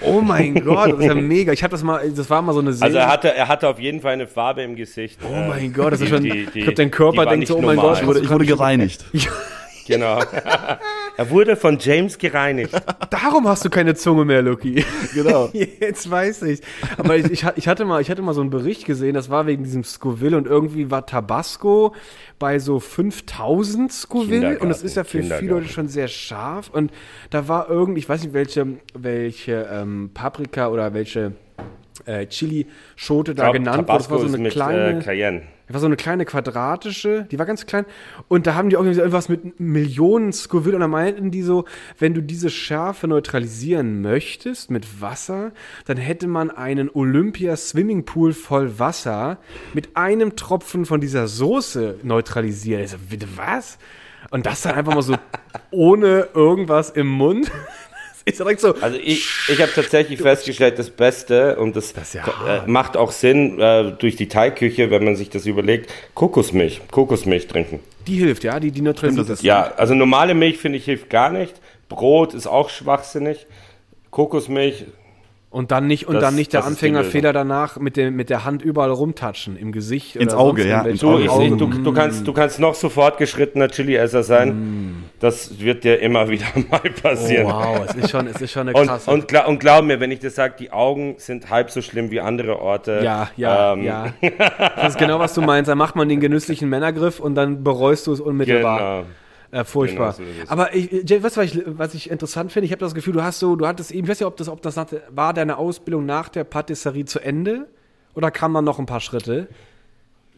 Oh mein Gott, das ist ja mega. Ich habe das mal, das war mal so eine Serie.
Also er hatte, er hatte auf jeden Fall eine Farbe im Gesicht.
oh mein Gott, das ist schon.
die- die-
ich glaube, dein Körper denkt so, oh mein
normal.
Gott,
Ich wurde, ich wurde gereinigt.
Genau. er wurde von James gereinigt.
Darum hast du keine Zunge mehr, Lucky.
Genau.
Jetzt weiß ich. Aber ich, ich, ich, hatte mal, ich hatte mal so einen Bericht gesehen, das war wegen diesem Scoville und irgendwie war Tabasco bei so 5000 Scoville und das ist ja für viele. Leute schon sehr scharf und da war irgendwie, ich weiß nicht, welche, welche ähm, Paprika oder welche äh, Chili-Schote da
Tab-
genannt wurde. Das
Tabasco
war so eine
mit
kleine.
äh, Cayenne.
Das war so eine kleine quadratische, die war ganz klein. Und da haben die auch irgendwas mit Millionen Scoville. Und da meinten die so, wenn du diese Schärfe neutralisieren möchtest mit Wasser, dann hätte man einen Olympia-Swimmingpool voll Wasser mit einem Tropfen von dieser Soße neutralisiert. Ich so, bitte was? Und das dann einfach mal so ohne irgendwas im Mund. Das ist direkt so.
Also ich, ich habe tatsächlich festgestellt, das Beste, und das,
ist ja
äh, macht auch Sinn äh, durch die Teigküche, wenn man sich das überlegt, Kokosmilch, Kokosmilch trinken.
Die hilft, ja, die, die neutralisiert das.
Ja, also normale Milch finde ich hilft gar nicht. Brot ist auch schwachsinnig. Kokosmilch,
Und dann nicht, und
Das-
dann nicht der Anfängerfehler danach mit, dem, mit der Hand überall rumtatschen, im Gesicht.
Ins
oder
Auge, ja, ins Auge.
ich, du, du, kannst, du kannst noch so fortgeschrittener Chili-Esser sein. Das wird dir immer wieder mal
Oh,
passieren.
wow, es ist schon, es ist schon eine
Und,
krasse.
und, gla und glaub mir, wenn ich das sage, die Augen sind halb so schlimm wie andere Orte.
ja, ja,
Ähm,
ja. Das ist genau, was du meinst. Da macht man den genüsslichen Männergriff und dann bereust du es unmittelbar.
Genau.
Äh, furchtbar.
Genau so.
Aber ich, Jay, weißt du, was ich, was ich interessant finde? Ich habe das Gefühl, du hast so, du hattest eben, ich weiß nicht, ob das, ob das nach, war deine Ausbildung nach der Patisserie zu Ende? Oder kam dann noch ein paar Schritte?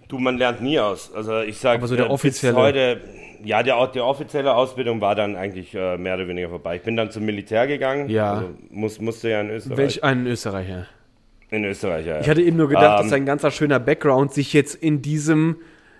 Du, man lernt nie aus. Also ich sage,
so der offizielle-
heute, ja, der, die offizielle Ausbildung war dann eigentlich äh, mehr oder weniger vorbei. Ich bin dann zum Militär gegangen.
Ja.
Also muss, musste ja in Österreich.
Welch einen Österreicher?
In Österreich, ja.
Ich hatte eben nur gedacht,
Ähm,
dass dein ganzer schöner Background sich jetzt in diesem,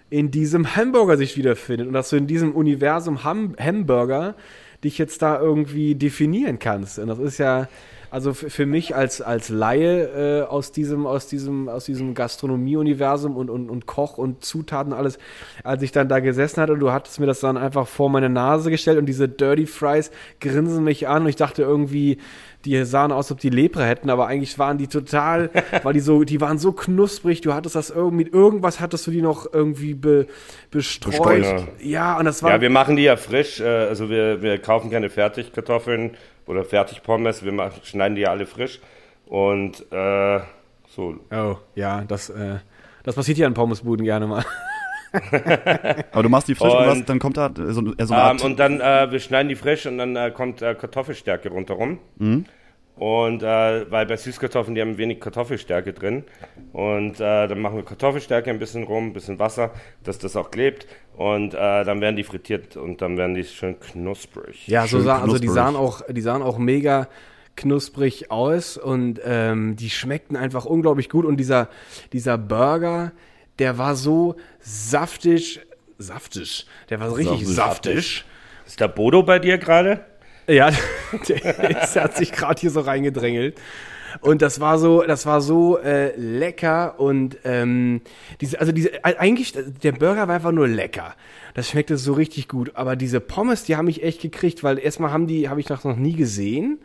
in diesem Hamburger sich wiederfindet und dass du in diesem Universum Ham Hamburger dich jetzt da irgendwie definieren kannst. Und das ist ja, also für, mich als, als Laie äh, aus diesem, aus diesem, aus diesem Gastronomie-Universum und, und, und Koch und Zutaten alles, als ich dann da gesessen hatte und du hattest mir das dann einfach vor meine Nase gestellt und diese Dirty Fries grinsen mich an und ich dachte irgendwie, die sahen aus, als ob die Lepra hätten, aber eigentlich waren die total, weil die so, die waren so knusprig, du hattest das irgendwie, mit irgendwas hattest du die noch irgendwie be, bestreut.
Bestreut.
Ja, und das war,
ja, wir machen die ja frisch. Äh, also wir, wir kaufen keine Fertigkartoffeln oder Fertigpommes. Wir machen, schneiden die ja alle frisch. Und äh, so.
oh, ja, das, äh, das passiert ja in Pommesbuden gerne mal.
Aber du machst die frisch und,
Und-
was, dann kommt da so, so eine
Ähm,
Art.
und dann, äh, wir schneiden die frisch und dann äh, kommt äh, Kartoffelstärke rundherum. Und äh, weil bei Süßkartoffeln, die haben wenig Kartoffelstärke drin. Und äh, dann machen wir Kartoffelstärke ein bisschen rum, ein bisschen Wasser, dass das auch klebt. Und äh, dann werden die frittiert und dann werden die schön knusprig.
Ja, so
Schön
sah, also die
knusprig.
sahen auch, die sahen auch mega knusprig aus und ähm, die schmeckten einfach unglaublich gut und dieser, dieser Burger, der war so saftig, saftig, der war so richtig
Saftig.
Ist der Bodo bei dir gerade?
Ja, der ist, hat sich gerade hier so reingedrängelt. Und das war so, das war so äh, lecker und ähm, diese, also diese, eigentlich der Burger war einfach nur lecker. Das schmeckte so richtig gut. Aber diese Pommes, die haben mich echt gekriegt, weil erstmal haben die, habe ich das noch nie gesehen,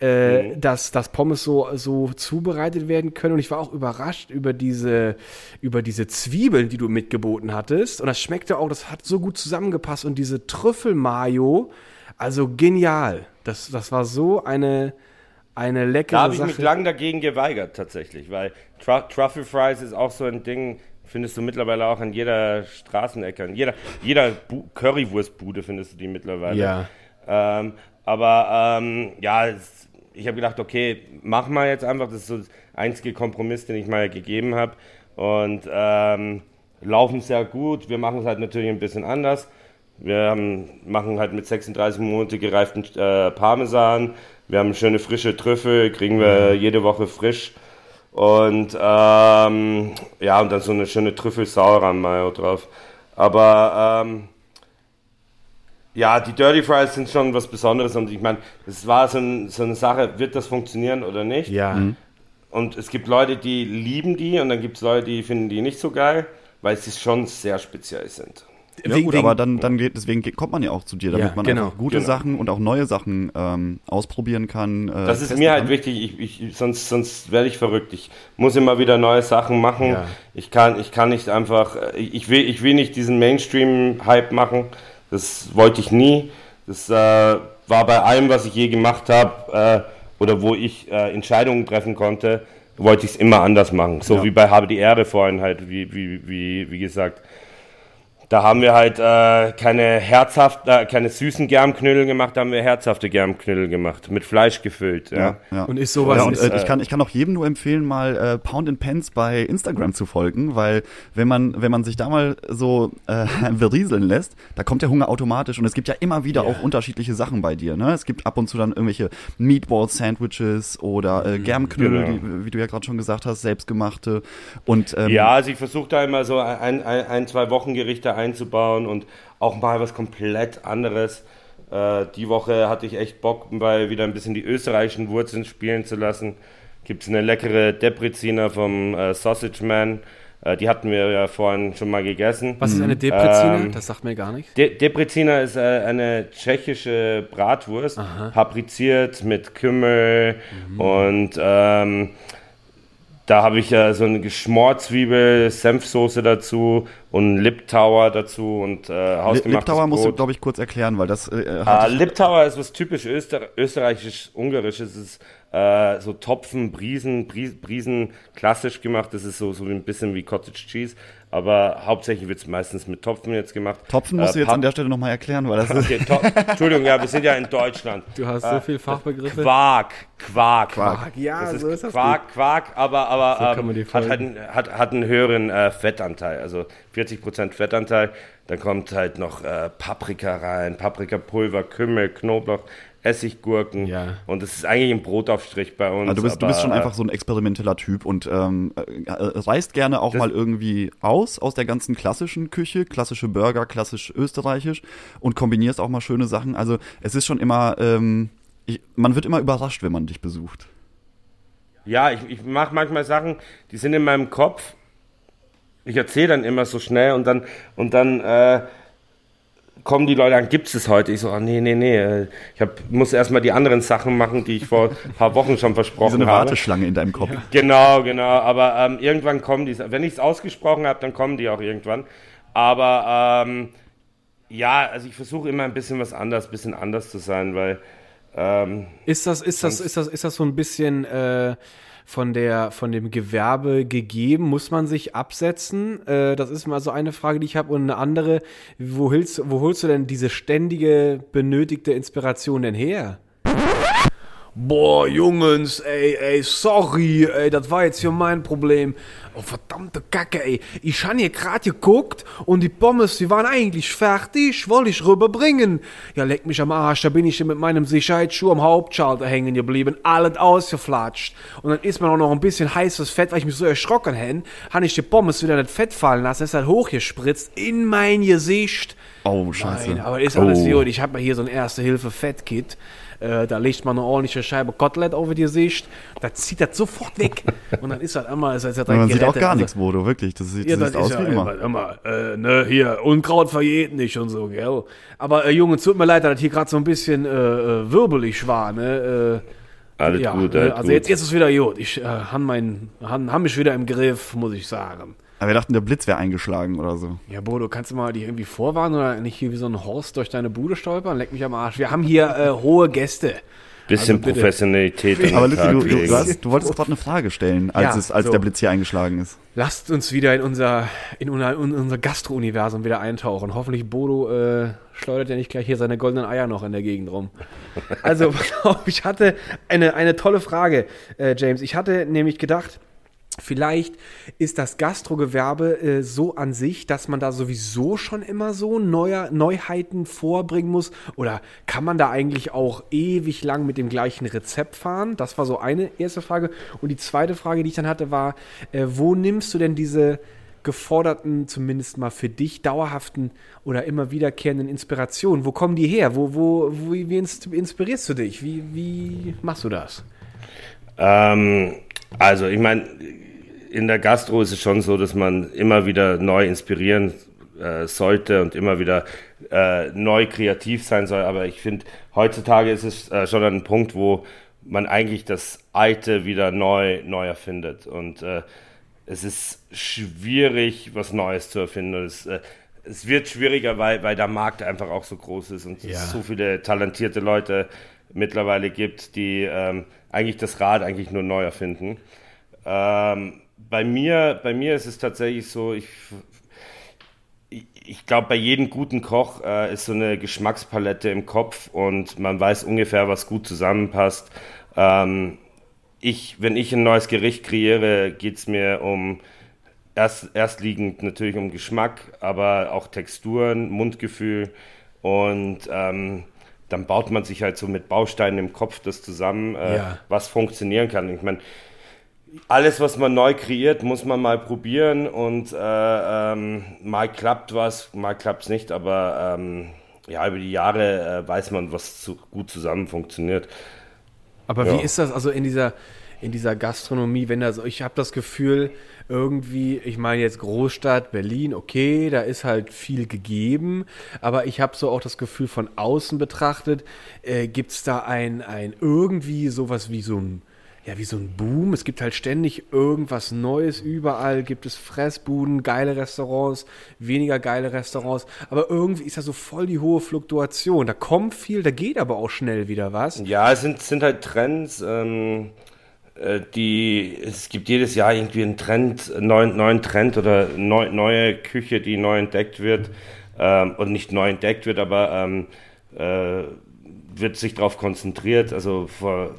äh, dass, dass Pommes so, so zubereitet werden können. Und ich war auch überrascht über diese, über diese Zwiebeln, die du mitgeboten hattest. Und das schmeckte auch, das hat so gut zusammengepasst. Und diese Trüffelmayo, also genial. Das, das war so eine, eine leckere
Da habe ich
Sache.
mich lang dagegen geweigert tatsächlich, weil Tru Truffle Fries ist auch so ein Ding, findest du mittlerweile auch an jeder Straßenecke, an jeder, jeder Bu Currywurstbude findest du die mittlerweile.
Ja.
Ähm, aber ähm, ja, es, ich habe gedacht, okay, mach mal jetzt einfach, das ist so der einzige Kompromiss, den ich mal gegeben habe. Und ähm, laufen sehr gut. Wir machen es halt natürlich ein bisschen anders. Wir haben, machen halt mit 36 Monate gereiften äh, Parmesan. Wir haben schöne frische Trüffel, kriegen wir jede Woche frisch. Und ähm, ja, und dann so eine schöne Trüffel-Sauerrahm-Mayo drauf. Aber ähm, ja, die Dirty Fries sind schon was Besonderes und ich meine, es war so, ein, so eine Sache, wird das funktionieren oder nicht?
ja.
und es gibt Leute, die lieben die und dann gibt es Leute, die finden die nicht so geil, weil sie schon sehr speziell sind.
Ja,
Wegen-
gut,
wegen-
aber dann, dann geht, deswegen kommt man ja auch zu dir, damit
Ja,
man
genau,
gute
genau.
Sachen und auch neue Sachen ähm, ausprobieren kann. Äh,
Das ist mir halt
kann.
wichtig, ich, ich, sonst, sonst werde ich verrückt. Ich muss immer wieder neue Sachen machen.
Ja.
Ich, kann, ich kann nicht einfach, äh, ich will, ich will nicht diesen Mainstream-Hype machen. Das wollte ich nie. Das äh, war bei allem, was ich je gemacht habe äh, oder wo ich äh, Entscheidungen treffen konnte, wollte ich es immer anders machen. So
Ja.
wie bei Habe die Ehre vorhin halt, wie, wie, wie, wie gesagt. Da haben wir halt äh, keine herzhaft, äh, keine süßen Germknödel gemacht, da haben wir herzhafte Germknödel gemacht, mit Fleisch gefüllt. Ja.
Ja, ja.
Und ist sowas-
Ja, und,
ist,
äh, ich, kann, ich kann auch jedem nur empfehlen, mal äh, Pound and Pence bei Instagram zu folgen, weil wenn man, wenn man sich da mal so äh, berieseln lässt, da kommt der Hunger automatisch und es gibt ja immer wieder auch unterschiedliche Sachen bei dir. Ne? Es gibt ab und zu dann irgendwelche Meatball-Sandwiches oder äh, Germknödel,
Genau.
die, wie du ja gerade schon gesagt hast, selbstgemachte. Und ähm,
Ja, also ich versuche da immer so ein, ein, ein, zwei Wochengerichte einzubauen und auch mal was komplett anderes. Äh, die Woche hatte ich echt Bock, mal wieder ein bisschen die österreichischen Wurzeln spielen zu lassen. Gibt es eine leckere Depreziner vom äh, Sausage Man. Äh, die hatten wir ja vorhin schon mal gegessen.
Was ist eine Depreziner?
Ähm,
das sagt mir gar nichts.
De Depreziner ist äh, eine tschechische Bratwurst, papriziert mit Kümmel und ähm, da habe ich ja so eine Geschmorzwiebel, Senfsoße dazu und Liptauer dazu und äh, hausgemachtes
Liptauer musst du, glaube ich, kurz erklären, weil das äh,
Ah,
hatte ich,
Liptauer ist was typisch Öster österreichisch-ungarisches. Es ist äh, so Topfen, Briesen, Bries, Briesen klassisch gemacht. Das ist so, so ein bisschen wie Cottage Cheese. Aber hauptsächlich wird es meistens mit Topfen jetzt gemacht.
Topfen musst du
Äh,
jetzt
Pap-
an der Stelle nochmal erklären, weil das ist
Okay, to Entschuldigung, ja, wir sind ja in Deutschland.
Du hast so viele Fachbegriffe.
Quark, Quark.
Quark.
Ja,
Das ist,
so ist das.
Quark, Quark, aber, aber
So
ähm, hat, halt, einen- hat, hat einen höheren äh, Fettanteil, also 40% Fettanteil. Dann kommt halt noch äh, Paprika rein, Paprikapulver, Kümmel, Knoblauch, Essiggurken.
Ja.
Und das ist eigentlich ein Brotaufstrich bei uns.
Also du bist, du
aber,
bist schon
äh,
einfach so ein experimenteller Typ und ähm, äh, reist gerne auch mal irgendwie aus, aus der ganzen klassischen Küche, klassische Burger, klassisch österreichisch und kombinierst auch mal schöne Sachen. Also es ist schon immer, ähm, ich, man wird immer überrascht, wenn man dich besucht.
Ja, ich, ich mache manchmal Sachen, die sind in meinem Kopf. Ich erzähle dann immer so schnell und dann und dann äh, kommen die Leute an, gibt es heute? Ich so, ah, nee, nee, nee. äh, Ich hab, muss erstmal die anderen Sachen machen, die ich vor ein paar Wochen schon
Wie so
versprochen
eine
habe.
Warteschlange in deinem Kopf.
Genau, genau. Aber ähm, irgendwann kommen die. Wenn ich es ausgesprochen habe, dann kommen die auch irgendwann. Aber ähm, ja, also ich versuche immer ein bisschen was anders, ein bisschen anders zu sein, weil ähm,
Ist das, ist das, ist das, ist das so ein bisschen äh, von der, von dem Gewerbe gegeben? Muss man sich absetzen? Äh, das ist mal so eine Frage, die ich habe. Und eine andere, wo holst, wo holst du denn diese ständige benötigte Inspiration denn her? Boah, Jungens, ey, ey, sorry, ey, das war jetzt hier mein Problem. Oh, verdammte Kacke, ey. Ich han hier gerade geguckt und die Pommes, die waren eigentlich fertig, wollte ich rüberbringen. Ja, leck mich am Arsch, da bin ich mit meinem Sicherheitsschuh am Hauptschalter hängen geblieben, alles ausgeflatscht. Und dann ist mir auch noch ein bisschen heißes Fett, weil ich mich so erschrocken hätte, han ich die Pommes wieder nicht Fett fallen lassen, ist halt hochgespritzt in mein Gesicht.
Oh, scheiße.
Nein, aber ist alles
Oh.
gut. Ich habe hier so ein Erste-Hilfe-Fett-Kit. Äh, da legt man eine ordentliche Scheibe Kotelett auf die Sicht. Da zieht das sofort weg. Und dann ist das einmal, ist das direkt
Man sieht auch
gerettet.
gar
Also,
nichts, Bodo, wirklich. Das sieht,
Ja,
das sieht aus
ja
wie immer.
immer, immer äh, ne, hier, Unkraut vergeht nicht und so, gell. Aber, äh, Junge, tut mir leid, dass das hier gerade so ein bisschen äh, äh, wirbelig war, ne. Äh,
alles
ja,
gut.
ne,
Alles
also
gut.
jetzt, jetzt ist wieder gut. Ich äh, han, han mich wieder im Griff, muss ich sagen.
Aber wir dachten, der Blitz wäre eingeschlagen oder so.
Ja, Bodo, kannst du mal dich irgendwie vorwarnen oder nicht hier wie so ein Horst durch deine Bude stolpern? Leck mich am Arsch. Wir haben hier äh, hohe Gäste.
Bisschen
also.
Professionalität.
Aber
Tag
du, du, hast, du wolltest gerade eine Frage stellen, als,
Ja,
es, als
so.
der Blitz hier eingeschlagen ist.
Lasst uns wieder in unser, in unser, in unser Gastro-Universum wieder eintauchen. Hoffentlich Bodo äh, schleudert ja nicht gleich hier seine goldenen Eier noch in der Gegend rum. Also, ich hatte eine, eine tolle Frage, äh, James. Ich hatte nämlich gedacht, Vielleicht ist das Gastrogewerbe äh, so an sich, dass man da sowieso schon immer so neuer, Neuheiten vorbringen muss. Oder kann man da eigentlich auch ewig lang mit dem gleichen Rezept fahren? Das war so eine erste Frage. Und die zweite Frage, die ich dann hatte, war, äh, wo nimmst du denn diese geforderten, zumindest mal für dich, dauerhaften oder immer wiederkehrenden Inspirationen? Wo kommen die her? Wo, wo, wo wie ins- inspirierst du dich? Wie, wie machst du das?
Ähm, Also, ich meine, in der Gastro ist es schon so, dass man immer wieder neu inspirieren äh, sollte und immer wieder äh, neu kreativ sein soll. Aber ich finde, heutzutage ist es äh, schon ein Punkt, wo man eigentlich das Alte wieder neu, neu erfindet. Und äh, es ist schwierig, was Neues zu erfinden. Es, äh, es wird schwieriger, weil, weil der Markt einfach auch so groß ist und ja. es so viele talentierte Leute mittlerweile gibt, die ähm, eigentlich das Rad eigentlich nur neu erfinden. Ähm, bei mir, bei mir ist es tatsächlich so, ich, ich glaube, bei jedem guten Koch äh, ist so eine Geschmackspalette im Kopf und man weiß ungefähr, was gut zusammenpasst. Ähm, ich, wenn ich ein neues Gericht kreiere, geht es mir um erst, erstliegend natürlich um Geschmack, aber auch Texturen, Mundgefühl und ähm, dann baut man sich halt so mit Bausteinen im Kopf das zusammen, äh, ja. was funktionieren kann. Ich meine, alles, was man neu kreiert, muss man mal probieren und äh, ähm, mal klappt was, mal klappt es nicht, aber ähm, ja, über die Jahre äh, weiß man, was zu, gut zusammen funktioniert.
Aber ja. wie ist das also in dieser, in dieser Gastronomie, wenn das, ich habe das Gefühl, irgendwie, ich meine jetzt Großstadt, Berlin, okay, da ist halt viel gegeben, aber ich habe so auch das Gefühl von außen betrachtet, äh, gibt es da ein, ein irgendwie sowas wie so ein ja, wie so ein Boom. Es gibt halt ständig irgendwas Neues. Überall gibt es Fressbuden, geile Restaurants, weniger geile Restaurants. Aber irgendwie ist da so voll die hohe Fluktuation. Da kommt viel, da geht aber auch schnell wieder was.
Ja, es sind, sind halt Trends. Ähm, äh, die, es gibt jedes Jahr irgendwie einen Trend, einen neuen, neuen Trend oder neu, neue Küche, die neu entdeckt wird. Ähm, und nicht neu entdeckt wird, aber ähm, äh, wird sich darauf konzentriert. Also vor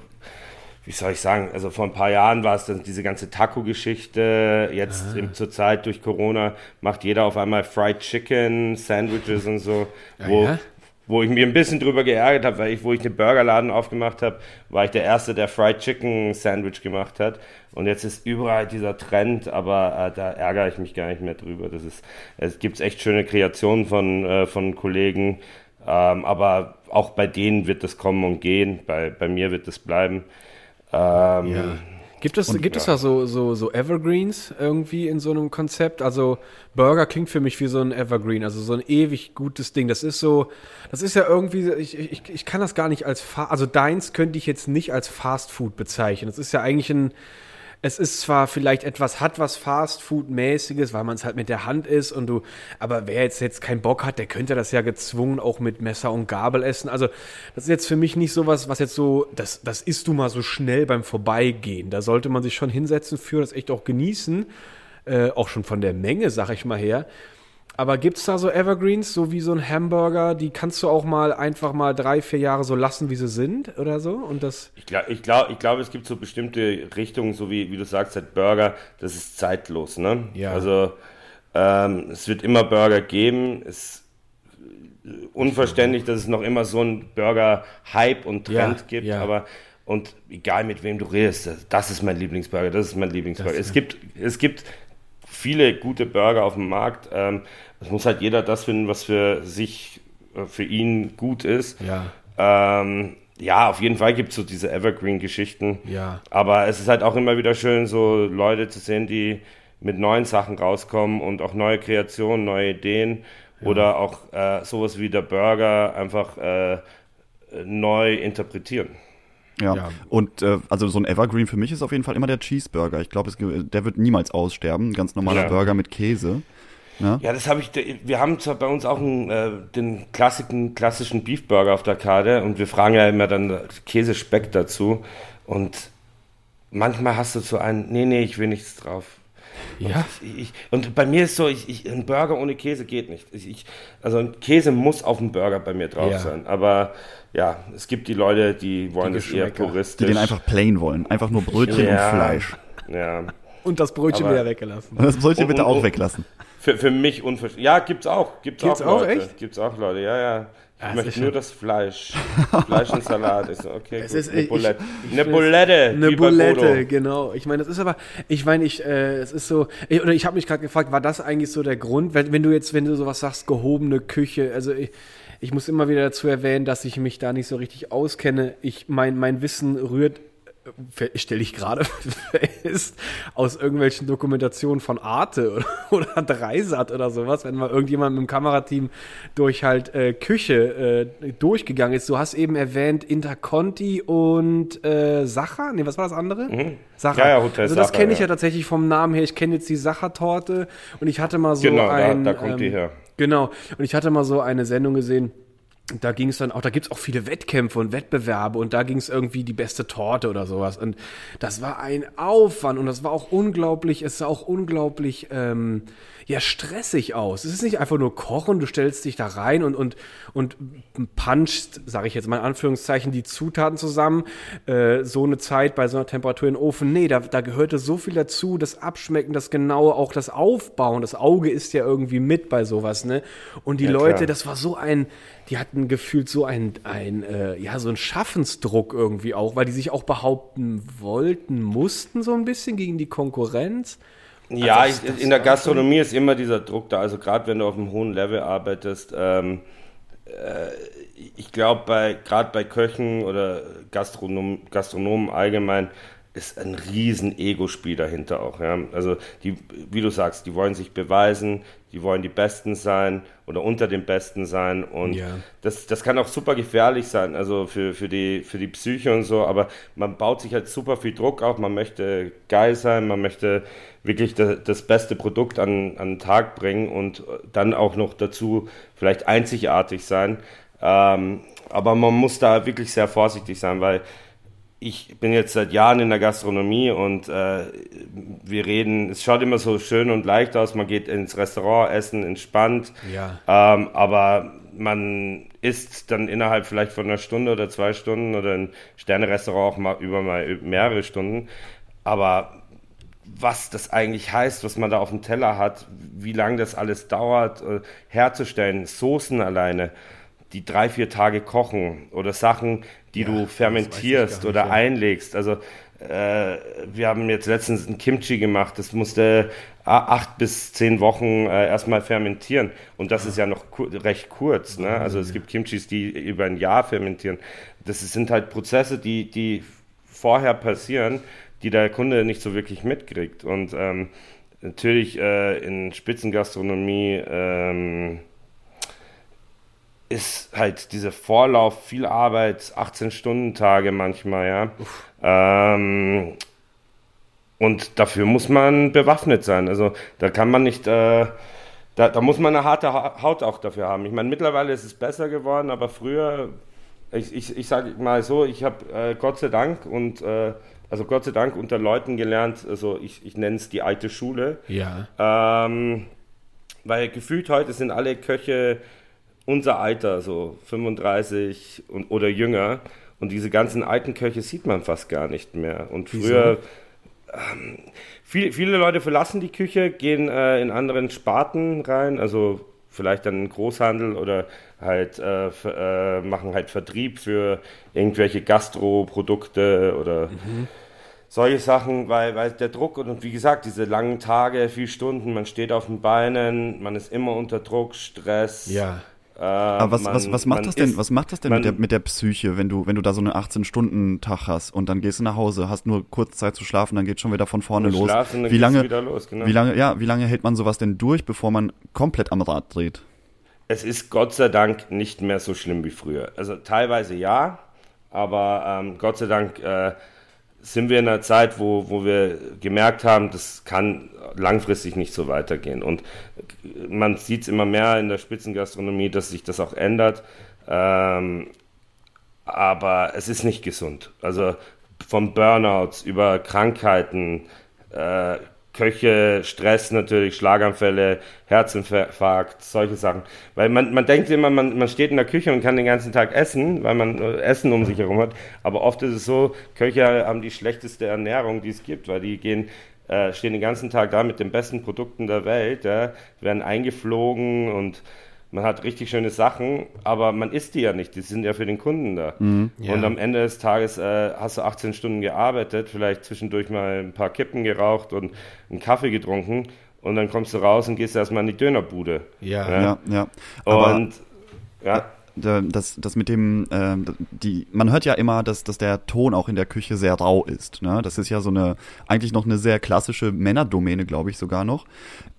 wie soll ich sagen, also vor ein paar Jahren war es dann diese ganze Taco-Geschichte. Jetzt ah. im, zur Zeit durch Corona macht jeder auf einmal Fried Chicken, Sandwiches und so, wo, ja? wo ich mir ein bisschen drüber geärgert habe, weil ich, wo ich den Burgerladen aufgemacht habe, war ich der Erste, der Fried Chicken Sandwich gemacht hat. Und jetzt ist überall dieser Trend, aber äh, da ärgere ich mich gar nicht mehr drüber. Das ist, es gibt echt schöne Kreationen von, äh, von Kollegen, ähm, aber auch bei denen wird das kommen und gehen. Bei, bei mir wird das bleiben.
Ähm, ja. Gibt es, und, gibt ja. es da so, so, so Evergreens irgendwie in so einem Konzept? Also Burger klingt für mich wie so ein Evergreen, also so ein ewig gutes Ding. Das ist so, das ist ja irgendwie, ich, ich, ich kann das gar nicht als, also deins könnte ich jetzt nicht als Fast Food bezeichnen. Das ist ja eigentlich ein, es ist zwar vielleicht etwas, hat was Fast-Food-mäßiges, weil man es halt mit der Hand isst und du, aber wer jetzt, jetzt keinen Bock hat, der könnte das ja gezwungen auch mit Messer und Gabel essen. Also, das ist jetzt für mich nicht sowas, was jetzt so, das, das isst du mal so schnell beim Vorbeigehen. Da sollte man sich schon hinsetzen für, das echt auch genießen. Äh, auch schon von der Menge, sag ich mal her. Aber gibt es da so Evergreens, so wie so ein Hamburger, die kannst du auch mal einfach mal drei, vier Jahre so lassen, wie sie sind oder so? Und das
ich glaube, ich glaub, ich glaub, es gibt so bestimmte Richtungen, so wie, wie du sagst, halt Burger, das ist zeitlos. Ne? Ja. Also ähm, es wird immer Burger geben. Es ist unverständlich, dass es noch immer so einen Burger-Hype und Trend ja, gibt, ja. aber und egal mit wem du redest, das ist mein Lieblingsburger, das ist mein Lieblingsburger. Das, es, gibt, es gibt viele gute Burger auf dem Markt. Ähm, es muss halt jeder das finden, was für sich, äh, für ihn gut ist.
Ja.
Ähm, ja, auf jeden Fall gibt es so diese Evergreen-Geschichten.
Ja.
Aber es ist halt auch immer wieder schön, so Leute zu sehen, die mit neuen Sachen rauskommen und auch neue Kreationen, neue Ideen ja. oder auch äh, sowas wie der Burger einfach äh, neu interpretieren.
Ja. ja. Und äh, also so ein Evergreen für mich ist auf jeden Fall immer der Cheeseburger. Ich glaube, der wird niemals aussterben. Ganz normaler ja. Burger mit Käse.
Ja, ja das habe ich. Wir haben zwar bei uns auch einen, äh, den klassischen, klassischen Beefburger auf der Karte und wir fragen ja immer dann Käsespeck dazu. Und manchmal hast du so einen, nee, nee, ich will nichts drauf.
Ja.
Und, ich, und bei mir ist so, ich, ich, ein Burger ohne Käse geht nicht. Ich, also ein Käse muss auf dem Burger bei mir drauf ja. sein. Aber ja, es gibt die Leute, die wollen die das eher puristisch.
Die den einfach plain wollen. Einfach nur Brötchen ja. und Fleisch.
Ja.
Und das Brötchen Aber wieder weggelassen.
Und das Brötchen bitte auch weglassen.
Für, für mich unverständlich. Ja, gibt's auch. Gibt's, gibt's auch, auch Leute. echt? Gibt's auch Leute, ja, ja. Ich ja, möchte nur das Fleisch. Fleisch und Salat. Ich so, okay,
es ist, eine
Bulette. Ich, eine Bulette.
Eine Bulette, genau. Ich meine, das ist aber, ich meine, ich, äh, es ist so, ich, oder ich habe mich gerade gefragt, war das eigentlich so der Grund, wenn, wenn du jetzt, wenn du sowas sagst, gehobene Küche, also ich, ich muss immer wieder dazu erwähnen, dass ich mich da nicht so richtig auskenne. Ich, mein, mein Wissen rührt stelle ich gerade fest, aus irgendwelchen Dokumentationen von Arte oder, oder Dreisat oder sowas, wenn mal irgendjemand mit dem Kamerateam durch halt äh, Küche äh, durchgegangen ist. Du hast eben erwähnt Interconti und äh, Sacher. Nee, was war das andere? Mhm.
Sacher. Ja, ja,
Hotel also das kenne ich ja. ja. tatsächlich vom Namen her. Ich kenne jetzt die Sacher-Torte und ich hatte mal so
genau,
ein...
Da, da kommt ähm, die her.
Genau. Und ich hatte mal so eine Sendung gesehen, da ging es dann auch, da gibt's auch viele Wettkämpfe und Wettbewerbe und da ging es irgendwie die beste Torte oder sowas. Und das war ein Aufwand und das war auch unglaublich, es sah auch unglaublich ähm, ja, stressig aus. Es ist nicht einfach nur kochen, du stellst dich da rein und, und, und punchst, sage ich jetzt mal in Anführungszeichen, die Zutaten zusammen. Äh, so eine Zeit bei so einer Temperatur in den Ofen. Nee, da, da gehörte so viel dazu, das Abschmecken, das Genaue, auch das Aufbauen. Das Auge ist ja irgendwie mit bei sowas, ne? Und die ja, Leute, klar. das war so ein, die hatten gefühlt so ein, ein äh, ja, so ein Schaffensdruck irgendwie auch, weil die sich auch behaupten wollten, mussten so ein bisschen gegen die Konkurrenz.
Ja, also ich, in der Gastronomie ist immer dieser Druck da. Also gerade wenn du auf einem hohen Level arbeitest, ähm, äh, ich glaube, bei, gerade bei Köchen oder Gastronom, Gastronomen allgemein ist ein riesen Ego-Spiel dahinter auch. Ja? Also die, wie du sagst, die wollen sich beweisen, die wollen die Besten sein oder unter den Besten sein. Und ja. das, das kann auch super gefährlich sein, also für, für, die, für die Psyche und so, aber man baut sich halt super viel Druck auf, man möchte geil sein, man möchte wirklich das, das beste Produkt an, an den Tag bringen und dann auch noch dazu vielleicht einzigartig sein, ähm, aber man muss da wirklich sehr vorsichtig sein, weil ich bin jetzt seit Jahren in der Gastronomie und äh, wir reden, es schaut immer so schön und leicht aus, man geht ins Restaurant, essen, entspannt,
ja.
ähm, aber man isst dann innerhalb vielleicht von einer Stunde oder zwei Stunden oder ein Sterne-Restaurant auch mal über mal mehrere Stunden, aber was das eigentlich heißt, was man da auf dem Teller hat, wie lange das alles dauert, äh, herzustellen, Soßen alleine, die drei, vier Tage kochen oder Sachen, die ja, du fermentierst oder ja. einlegst. Also äh, wir haben jetzt letztens ein Kimchi gemacht, das musste acht bis zehn Wochen äh, erstmal fermentieren. Und das ja. ist ja noch ku recht kurz. Ne? Also es gibt Kimchis, die über ein Jahr fermentieren. Das sind halt Prozesse, die, die vorher passieren, die der Kunde nicht so wirklich mitkriegt. Und ähm, natürlich äh, in Spitzengastronomie ähm, ist halt dieser Vorlauf, viel Arbeit, 18-Stunden-Tage manchmal, ja. Ähm, und dafür muss man bewaffnet sein. Also da kann man nicht, äh, da, da, muss man eine harte Haut auch dafür haben. Ich meine, mittlerweile ist es besser geworden, aber früher, ich, ich, ich sage mal so, ich habe äh, Gott sei Dank und äh, also Gott sei Dank unter Leuten gelernt, also ich, ich nenne es die alte Schule.
Ja.
Ähm, weil gefühlt heute sind alle Köche unser Alter, so 35 und, oder jünger. Und diese ganzen alten Köche sieht man fast gar nicht mehr. Und früher, ähm, viel, viele Leute verlassen die Küche, gehen äh, in anderen Sparten rein, also vielleicht dann in Großhandel oder halt äh, äh, machen halt Vertrieb für irgendwelche Gastroprodukte oder mhm. solche Sachen, weil, weil der Druck und, und wie gesagt, diese langen Tage, vier Stunden, man steht auf den Beinen, man ist immer unter Druck, Stress.
Ja.
Äh, Aber was, man, was, was macht das denn, was macht das denn man, mit, der, mit der Psyche, wenn du, wenn du da so einen 18-Stunden-Tag hast und dann gehst du nach Hause, hast nur kurz Zeit zu schlafen, dann geht schon wieder von vorne los.
Schlafen,
wie lange,
los, genau.
wie lange, ja, wie lange hält man sowas denn durch, bevor man komplett am Rad dreht?
Es ist Gott sei Dank nicht mehr so schlimm wie früher. Also teilweise ja, aber ähm, Gott sei Dank äh, sind wir in einer Zeit, wo, wo wir gemerkt haben, das kann langfristig nicht so weitergehen. Und man sieht es immer mehr in der Spitzengastronomie, dass sich das auch ändert. Ähm, aber es ist nicht gesund. Also von Burnouts über Krankheiten, äh, Köche, Stress natürlich, Schlaganfälle, Herzinfarkt, solche Sachen. Weil man, man denkt immer, man, man steht in der Küche und kann den ganzen Tag essen, weil man äh, Essen um sich herum hat. Aber oft ist es so, Köche haben die schlechteste Ernährung, die es gibt, weil die gehen äh, stehen den ganzen Tag da mit den besten Produkten der Welt, ja, werden eingeflogen und man hat richtig schöne Sachen, aber man isst die ja nicht, die sind ja für den Kunden da. Mhm, ja. Und am Ende des Tages äh, hast du 18 Stunden gearbeitet, vielleicht zwischendurch mal ein paar Kippen geraucht und einen Kaffee getrunken und dann kommst du raus und gehst erstmal in die Dönerbude.
Ja, ja, ja.
ja. Und
ja das, das mit dem, äh, die, man hört ja immer, dass, dass der Ton auch in der Küche sehr rau ist. Ne? Das ist ja so eine, eigentlich noch eine sehr klassische Männerdomäne, glaube ich sogar noch.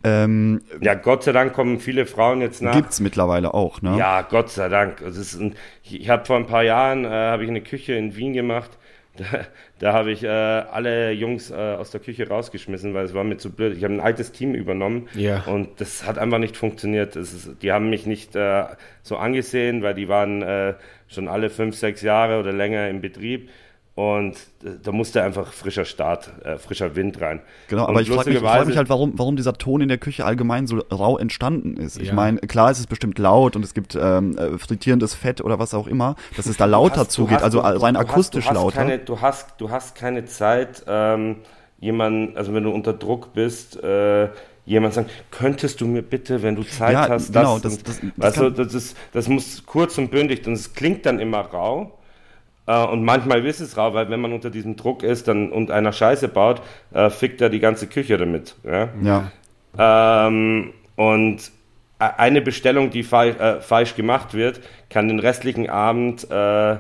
Ähm, ja, Gott sei Dank kommen viele Frauen jetzt nach.
Gibt's mittlerweile auch, ne?
Ja, Gott sei Dank. Es ist ein, ich habe vor ein paar Jahren äh, habe ich eine Küche in Wien gemacht da, da habe ich äh, alle Jungs äh, aus der Küche rausgeschmissen, weil es war mir zu blöd. Ich habe ein altes Team übernommen
ja.
und das hat einfach nicht funktioniert. Ist, die haben mich nicht äh, so angesehen, weil die waren äh, schon alle fünf, sechs Jahre oder länger im Betrieb. Und da musste einfach frischer Start, äh, frischer Wind rein.
Genau, aber ich frage mich, frag mich, halt, warum, warum dieser Ton in der Küche allgemein so rau entstanden ist. Ja. Ich meine, klar, es ist bestimmt laut und es gibt ähm, äh, frittierendes Fett oder was auch immer, dass es da lauter hast, zugeht, hast, also rein du akustisch
hast,
lauter.
Keine, du, hast, du hast keine Zeit, ähm, jemanden, also wenn du unter Druck bist, äh, jemand sagen, könntest du mir bitte, wenn du Zeit ja, hast, genau, das, das, das, du, das, ist, das muss kurz und bündig und es klingt dann immer rau. Äh, und manchmal ist es rau, weil wenn man unter diesem Druck ist dann, und einer Scheiße baut, äh, fickt er die ganze Küche damit. Ja. ja. Ähm, und e-, eine Bestellung, die falsch, äh, falsch gemacht wird, kann den restlichen Abend äh,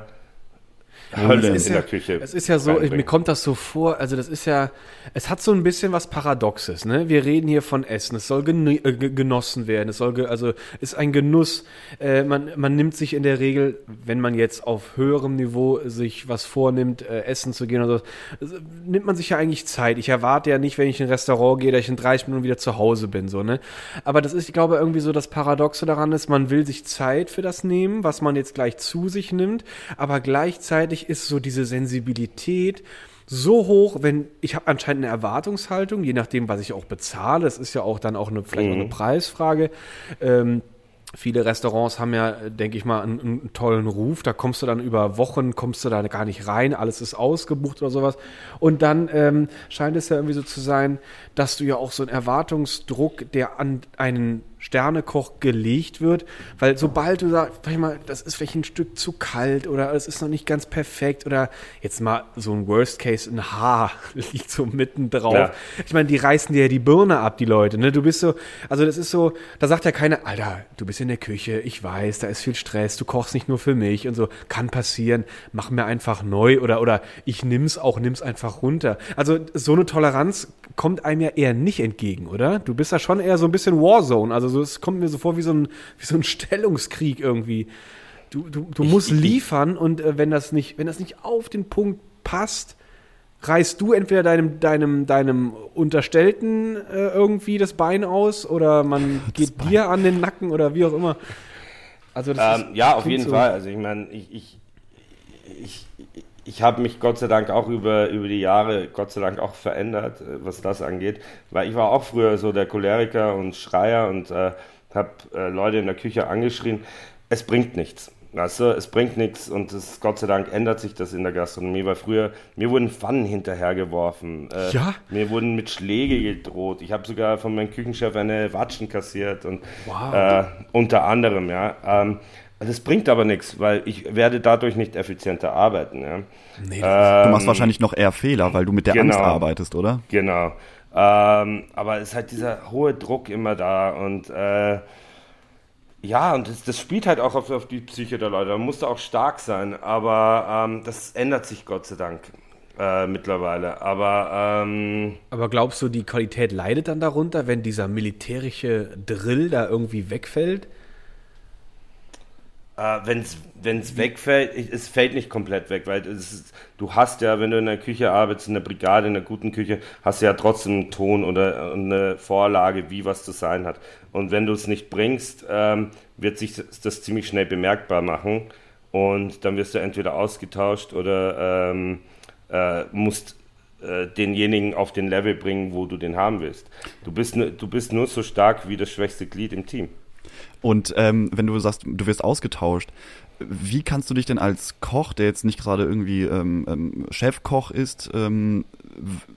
Hölle in ja, der Küche. Es ist ja so, mir kommt das so vor, also das ist ja, es hat so ein bisschen was Paradoxes, ne? Wir reden hier von Essen, es soll gen äh, genossen werden, es soll, also ist ein Genuss. Äh, man, man nimmt sich in der Regel, wenn man jetzt auf höherem Niveau sich was vornimmt, äh, essen zu gehen oder so, also, nimmt man sich ja eigentlich Zeit. Ich erwarte ja nicht, wenn ich in ein Restaurant gehe, dass ich in 30 Minuten wieder zu Hause bin, so, ne? Aber das ist, ich glaube, irgendwie so das Paradoxe daran ist, man will sich Zeit für das nehmen, was man jetzt gleich zu sich nimmt, aber gleichzeitig gleichzeitig ist so diese Sensibilität so hoch, wenn ich habe anscheinend eine Erwartungshaltung, je nachdem, was ich auch bezahle. Das ist ja auch dann auch eine, vielleicht mhm. eine. Preisfrage. Ähm, Viele Restaurants haben ja, denke ich mal, einen, einen, tollen Ruf. Da kommst du dann über Wochen, kommst du da gar nicht rein, alles ist ausgebucht oder sowas. Und dann ähm, scheint es ja irgendwie so zu sein, dass du ja auch so einen Erwartungsdruck, der an einen Sternekoch gelegt wird, weil sobald du sagst, mal, das ist vielleicht ein Stück zu kalt oder es ist noch nicht ganz perfekt oder jetzt mal so ein Worst Case, ein Haar liegt so mitten drauf. Ja. Ich meine, die reißen dir ja die Birne ab, die Leute, ne? Du bist so, also das ist so, da sagt ja keiner, Alter, du bist in der Küche, ich weiß, da ist viel Stress, du kochst nicht nur für mich und so, kann passieren, mach mir einfach neu oder, oder ich nimm's auch, nimm's einfach runter. Also so eine Toleranz kommt einem ja eher nicht entgegen, oder? Du bist ja schon eher so ein bisschen Warzone, also so, es kommt mir so vor wie so ein, wie so ein Stellungskrieg irgendwie. Du, du, du musst liefern und äh, wenn das nicht, wenn das nicht auf den Punkt passt, reißt du entweder deinem, deinem, deinem Unterstellten äh, irgendwie das Bein aus oder man geht Bein. dir an den Nacken oder wie auch immer.
Also das ähm, ist, ja, auf jeden so Fall. Also ich meine, ich, ich, ich, ich habe mich Gott sei Dank auch über, über die Jahre, Gott sei Dank auch verändert, äh, was das angeht. Weil ich war auch früher so der Choleriker und Schreier und äh, habe äh, Leute in der Küche angeschrien. Es bringt nichts. Weißt du, es bringt nichts und es, Gott sei Dank ändert sich das in der Gastronomie, weil früher, mir wurden Pfannen hinterhergeworfen. Äh, ja? Mir wurden mit Schläge gedroht. Ich habe sogar von meinem Küchenchef eine Watschen kassiert und wow. äh, unter anderem, ja. Ähm, das bringt aber nichts, weil ich werde dadurch nicht effizienter arbeiten. Ja.
Nee, ähm, du machst wahrscheinlich noch eher Fehler, weil du mit der genau, Angst arbeitest, oder?
Genau. Ähm, aber es ist halt dieser hohe Druck immer da und äh, ja, und das, das, spielt halt auch auf, auf, die Psyche der Leute. Da musst du auch stark sein, aber ähm, das ändert sich Gott sei Dank. Äh, mittlerweile. Aber, ähm,
aber glaubst du, die Qualität leidet dann darunter, wenn dieser militärische Drill da irgendwie wegfällt?
Äh, wenn es wegfällt, es fällt nicht komplett weg, weil ist, du hast ja, wenn du in der Küche arbeitest, in der Brigade, in einer guten Küche, hast du ja trotzdem einen Ton oder eine Vorlage, wie was zu sein hat. Und wenn du es nicht bringst, ähm, wird sich das, das, ziemlich schnell bemerkbar machen und dann wirst du entweder ausgetauscht oder ähm, äh, musst äh, denjenigen auf den Level bringen, wo du den haben willst. Du bist, du bist nur so stark wie das schwächste Glied im Team.
Und ähm, wenn du sagst, du wirst ausgetauscht, wie kannst du dich denn als Koch, der jetzt nicht gerade irgendwie ähm, ähm, Chefkoch ist, ähm,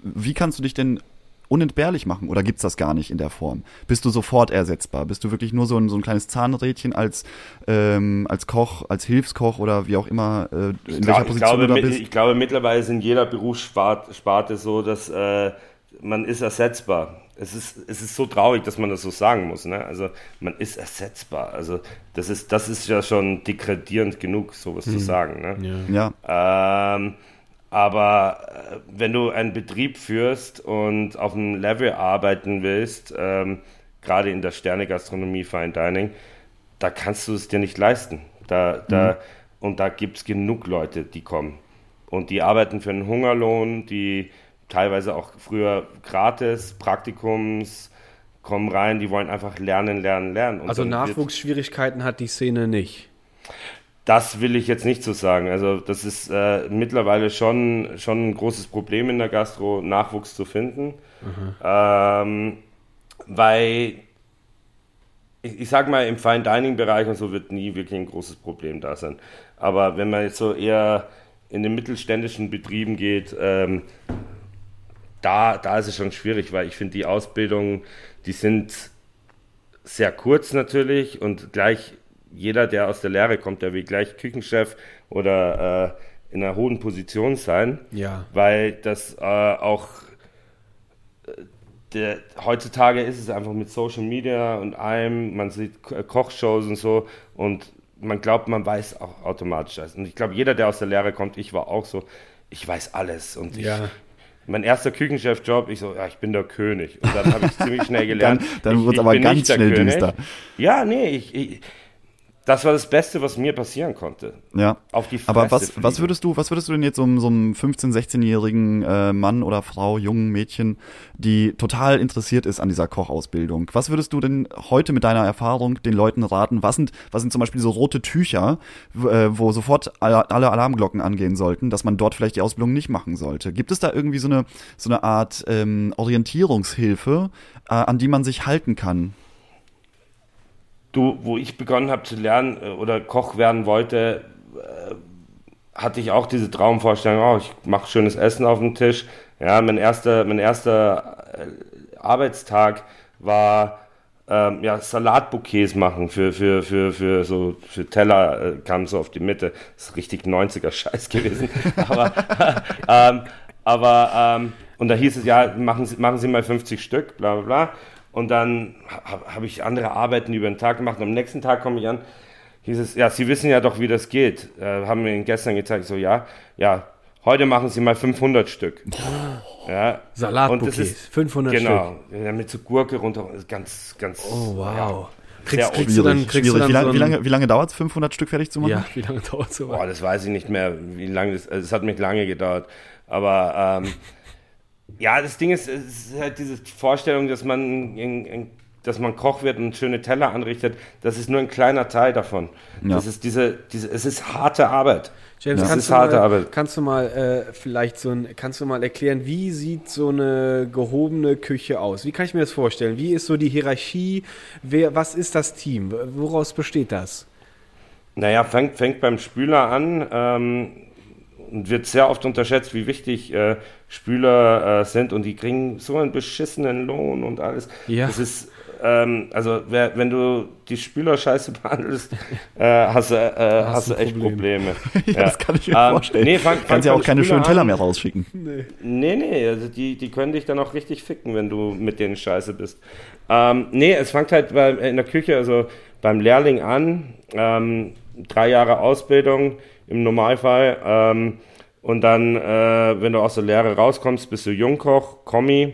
wie kannst du dich denn unentbehrlich machen oder gibt's das gar nicht in der Form? Bist du sofort ersetzbar? Bist du wirklich nur so ein, so ein kleines Zahnrädchen als, ähm, als Koch, als Hilfskoch oder wie auch immer, äh, in
ich welcher glaub, Position glaube, du da bist? Ich glaube, mittlerweile ist in jeder Berufssparte so, dass äh, man ist ersetzbar. Es ist, es ist so traurig, dass man das so sagen muss. Ne? Also man ist ersetzbar. Also das ist, das ist ja schon degradierend genug, sowas zu sagen. Ne?
Ja.
Ähm, aber äh, wenn du einen Betrieb führst und auf einem Level arbeiten willst, ähm, gerade in der Sterne-Gastronomie, Fine Dining, da kannst du es dir nicht leisten. Da, da, Und da gibt es genug Leute, die kommen. Und die arbeiten für einen Hungerlohn, die teilweise auch früher gratis, Praktikums, kommen rein, die wollen einfach lernen, lernen, lernen. Und
Also Nachwuchsschwierigkeiten hat die Szene nicht.
Das will ich jetzt nicht so sagen. Also das ist äh, mittlerweile schon, schon ein großes Problem in der Gastro, Nachwuchs zu finden. Ähm, weil ich, ich sag mal, im Fine Dining Bereich und so wird nie wirklich ein großes Problem da sein. Aber wenn man jetzt so eher in den mittelständischen Betrieben geht, ähm, da, da ist es schon schwierig, weil ich finde, die Ausbildungen, die sind sehr kurz natürlich und gleich jeder, der aus der Lehre kommt, der will gleich Küchenchef oder äh, in einer hohen Position sein,
Ja.
weil das äh, auch äh, der, heutzutage ist es einfach mit Social Media und allem, man sieht Ko- Kochshows und so und man glaubt, man weiß auch automatisch alles. Und ich glaube, jeder, der aus der Lehre kommt, ich war auch so, ich weiß alles und ich,
Ja.
Mein erster Küchenchef-Job, ich so, ja, ich bin der König. Und dann habe ich ziemlich schnell gelernt.
Dann- dann wird's
ich
aber ganz schnell
König.
düster.
Ja, nee, ich, ich, das war das Beste, was mir passieren konnte.
Ja.
Auf die Fresse
Aber was,
fliegen.
was würdest du, was würdest du denn jetzt so, einem- so einem 15-, 16-jährigen äh, Mann oder Frau, jungen Mädchen, die total interessiert ist an dieser Kochausbildung, was würdest du denn heute mit deiner Erfahrung den Leuten raten? Was sind, was sind zum Beispiel so rote Tücher, äh, wo sofort alle alle Alarmglocken angehen sollten, dass man dort vielleicht die Ausbildung nicht machen sollte? Gibt es da irgendwie so eine, so eine Art ähm, Orientierungshilfe, äh, an die man sich halten kann?
Du, wo ich begonnen habe zu lernen äh, oder Koch werden wollte, äh, hatte ich auch diese Traumvorstellung, oh, ich mache schönes Essen auf dem Tisch. Ja, mein erster, mein erster äh, Arbeitstag war ähm, ja, Salatbouquets machen für, für, für, für so für Teller äh, kam so auf die Mitte. Das ist richtig 90er Scheiß gewesen. aber ähm, aber ähm, und da hieß es ja, machen Sie, machen Sie mal 50 Stück, bla bla bla. Und dann habe hab ich andere Arbeiten über den Tag gemacht. Und am nächsten Tag komme ich an, hieß es, ja, Sie wissen ja doch, wie das geht. Äh, haben mir Ihnen gestern gezeigt, so, ja, ja, heute machen Sie mal 500 Stück. Ja.
Salatbouquets,
Und das ist-
500
Genau, ja, mit so Gurke runter, ganz, ganz.
Oh, wow.
Ja.
Kriegst, kriegst du dann, kriegst du
schwierig.
dann
Wie,
so
lang,
ein,
wie lange, wie lange dauert es, 500 Stück fertig zu machen?
Ja, wie lange dauert so
Boah, das weiß ich nicht mehr, wie lange das, also es hat mich lange gedauert. Aber ähm, ja, das Ding ist, es ist halt diese Vorstellung, dass man, in, in, dass man Koch wird und schöne Teller anrichtet, das ist nur ein kleiner Teil davon.
Ja.
Das ist diese, diese, es ist harte Arbeit.
James,
Das
kannst,
ist
du
harte
mal,
Arbeit.
kannst du mal äh, vielleicht so ein, kannst du mal erklären, wie sieht so eine gehobene Küche aus? Wie kann ich mir das vorstellen? Wie ist so die Hierarchie? Wer, was ist das Team? Woraus besteht das?
Naja, fängt, fängt beim Spüler an ähm, und wird sehr oft unterschätzt, wie wichtig äh, Spüler äh, sind und die kriegen so einen beschissenen Lohn und alles.
Ja.
Das ist, ähm, also wer, wenn du die Spüler scheiße behandelst, äh, hast, du, äh, hast, du
ein
echt
Problem.
Probleme.
Ja, das kann ich mir
Ähm,
vorstellen.
Nee, fang, fang
Kannst ja auch keine
Spüler
schönen Teller mehr rausschicken.
Nee, nee, also die, die können dich dann auch richtig ficken, wenn du mit denen scheiße bist. Ähm, nee, es fängt halt bei, in der Küche, also beim Lehrling an, ähm, drei Jahre Ausbildung im Normalfall. Ähm, und dann, äh, wenn du aus der Lehre rauskommst, bist du Jungkoch, Kommi.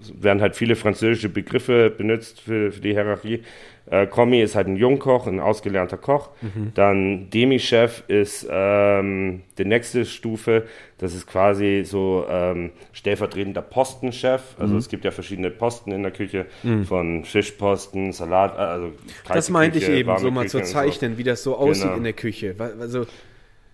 Es werden halt viele französische Begriffe benutzt für, für die Hierarchie. Äh, Kommi ist halt ein Jungkoch, ein ausgelernter Koch. Dann Demi-Chef ist ähm, die nächste Stufe. Das ist quasi so ähm, stellvertretender Postenchef. Also es gibt ja verschiedene Posten in der Küche, von Fischposten, Salat, äh, also
Das meinte ich
Küche,
eben,
warme
so mal zu
und so.
zeichnen, wie das so aussieht
Genau.
in der Küche. Also,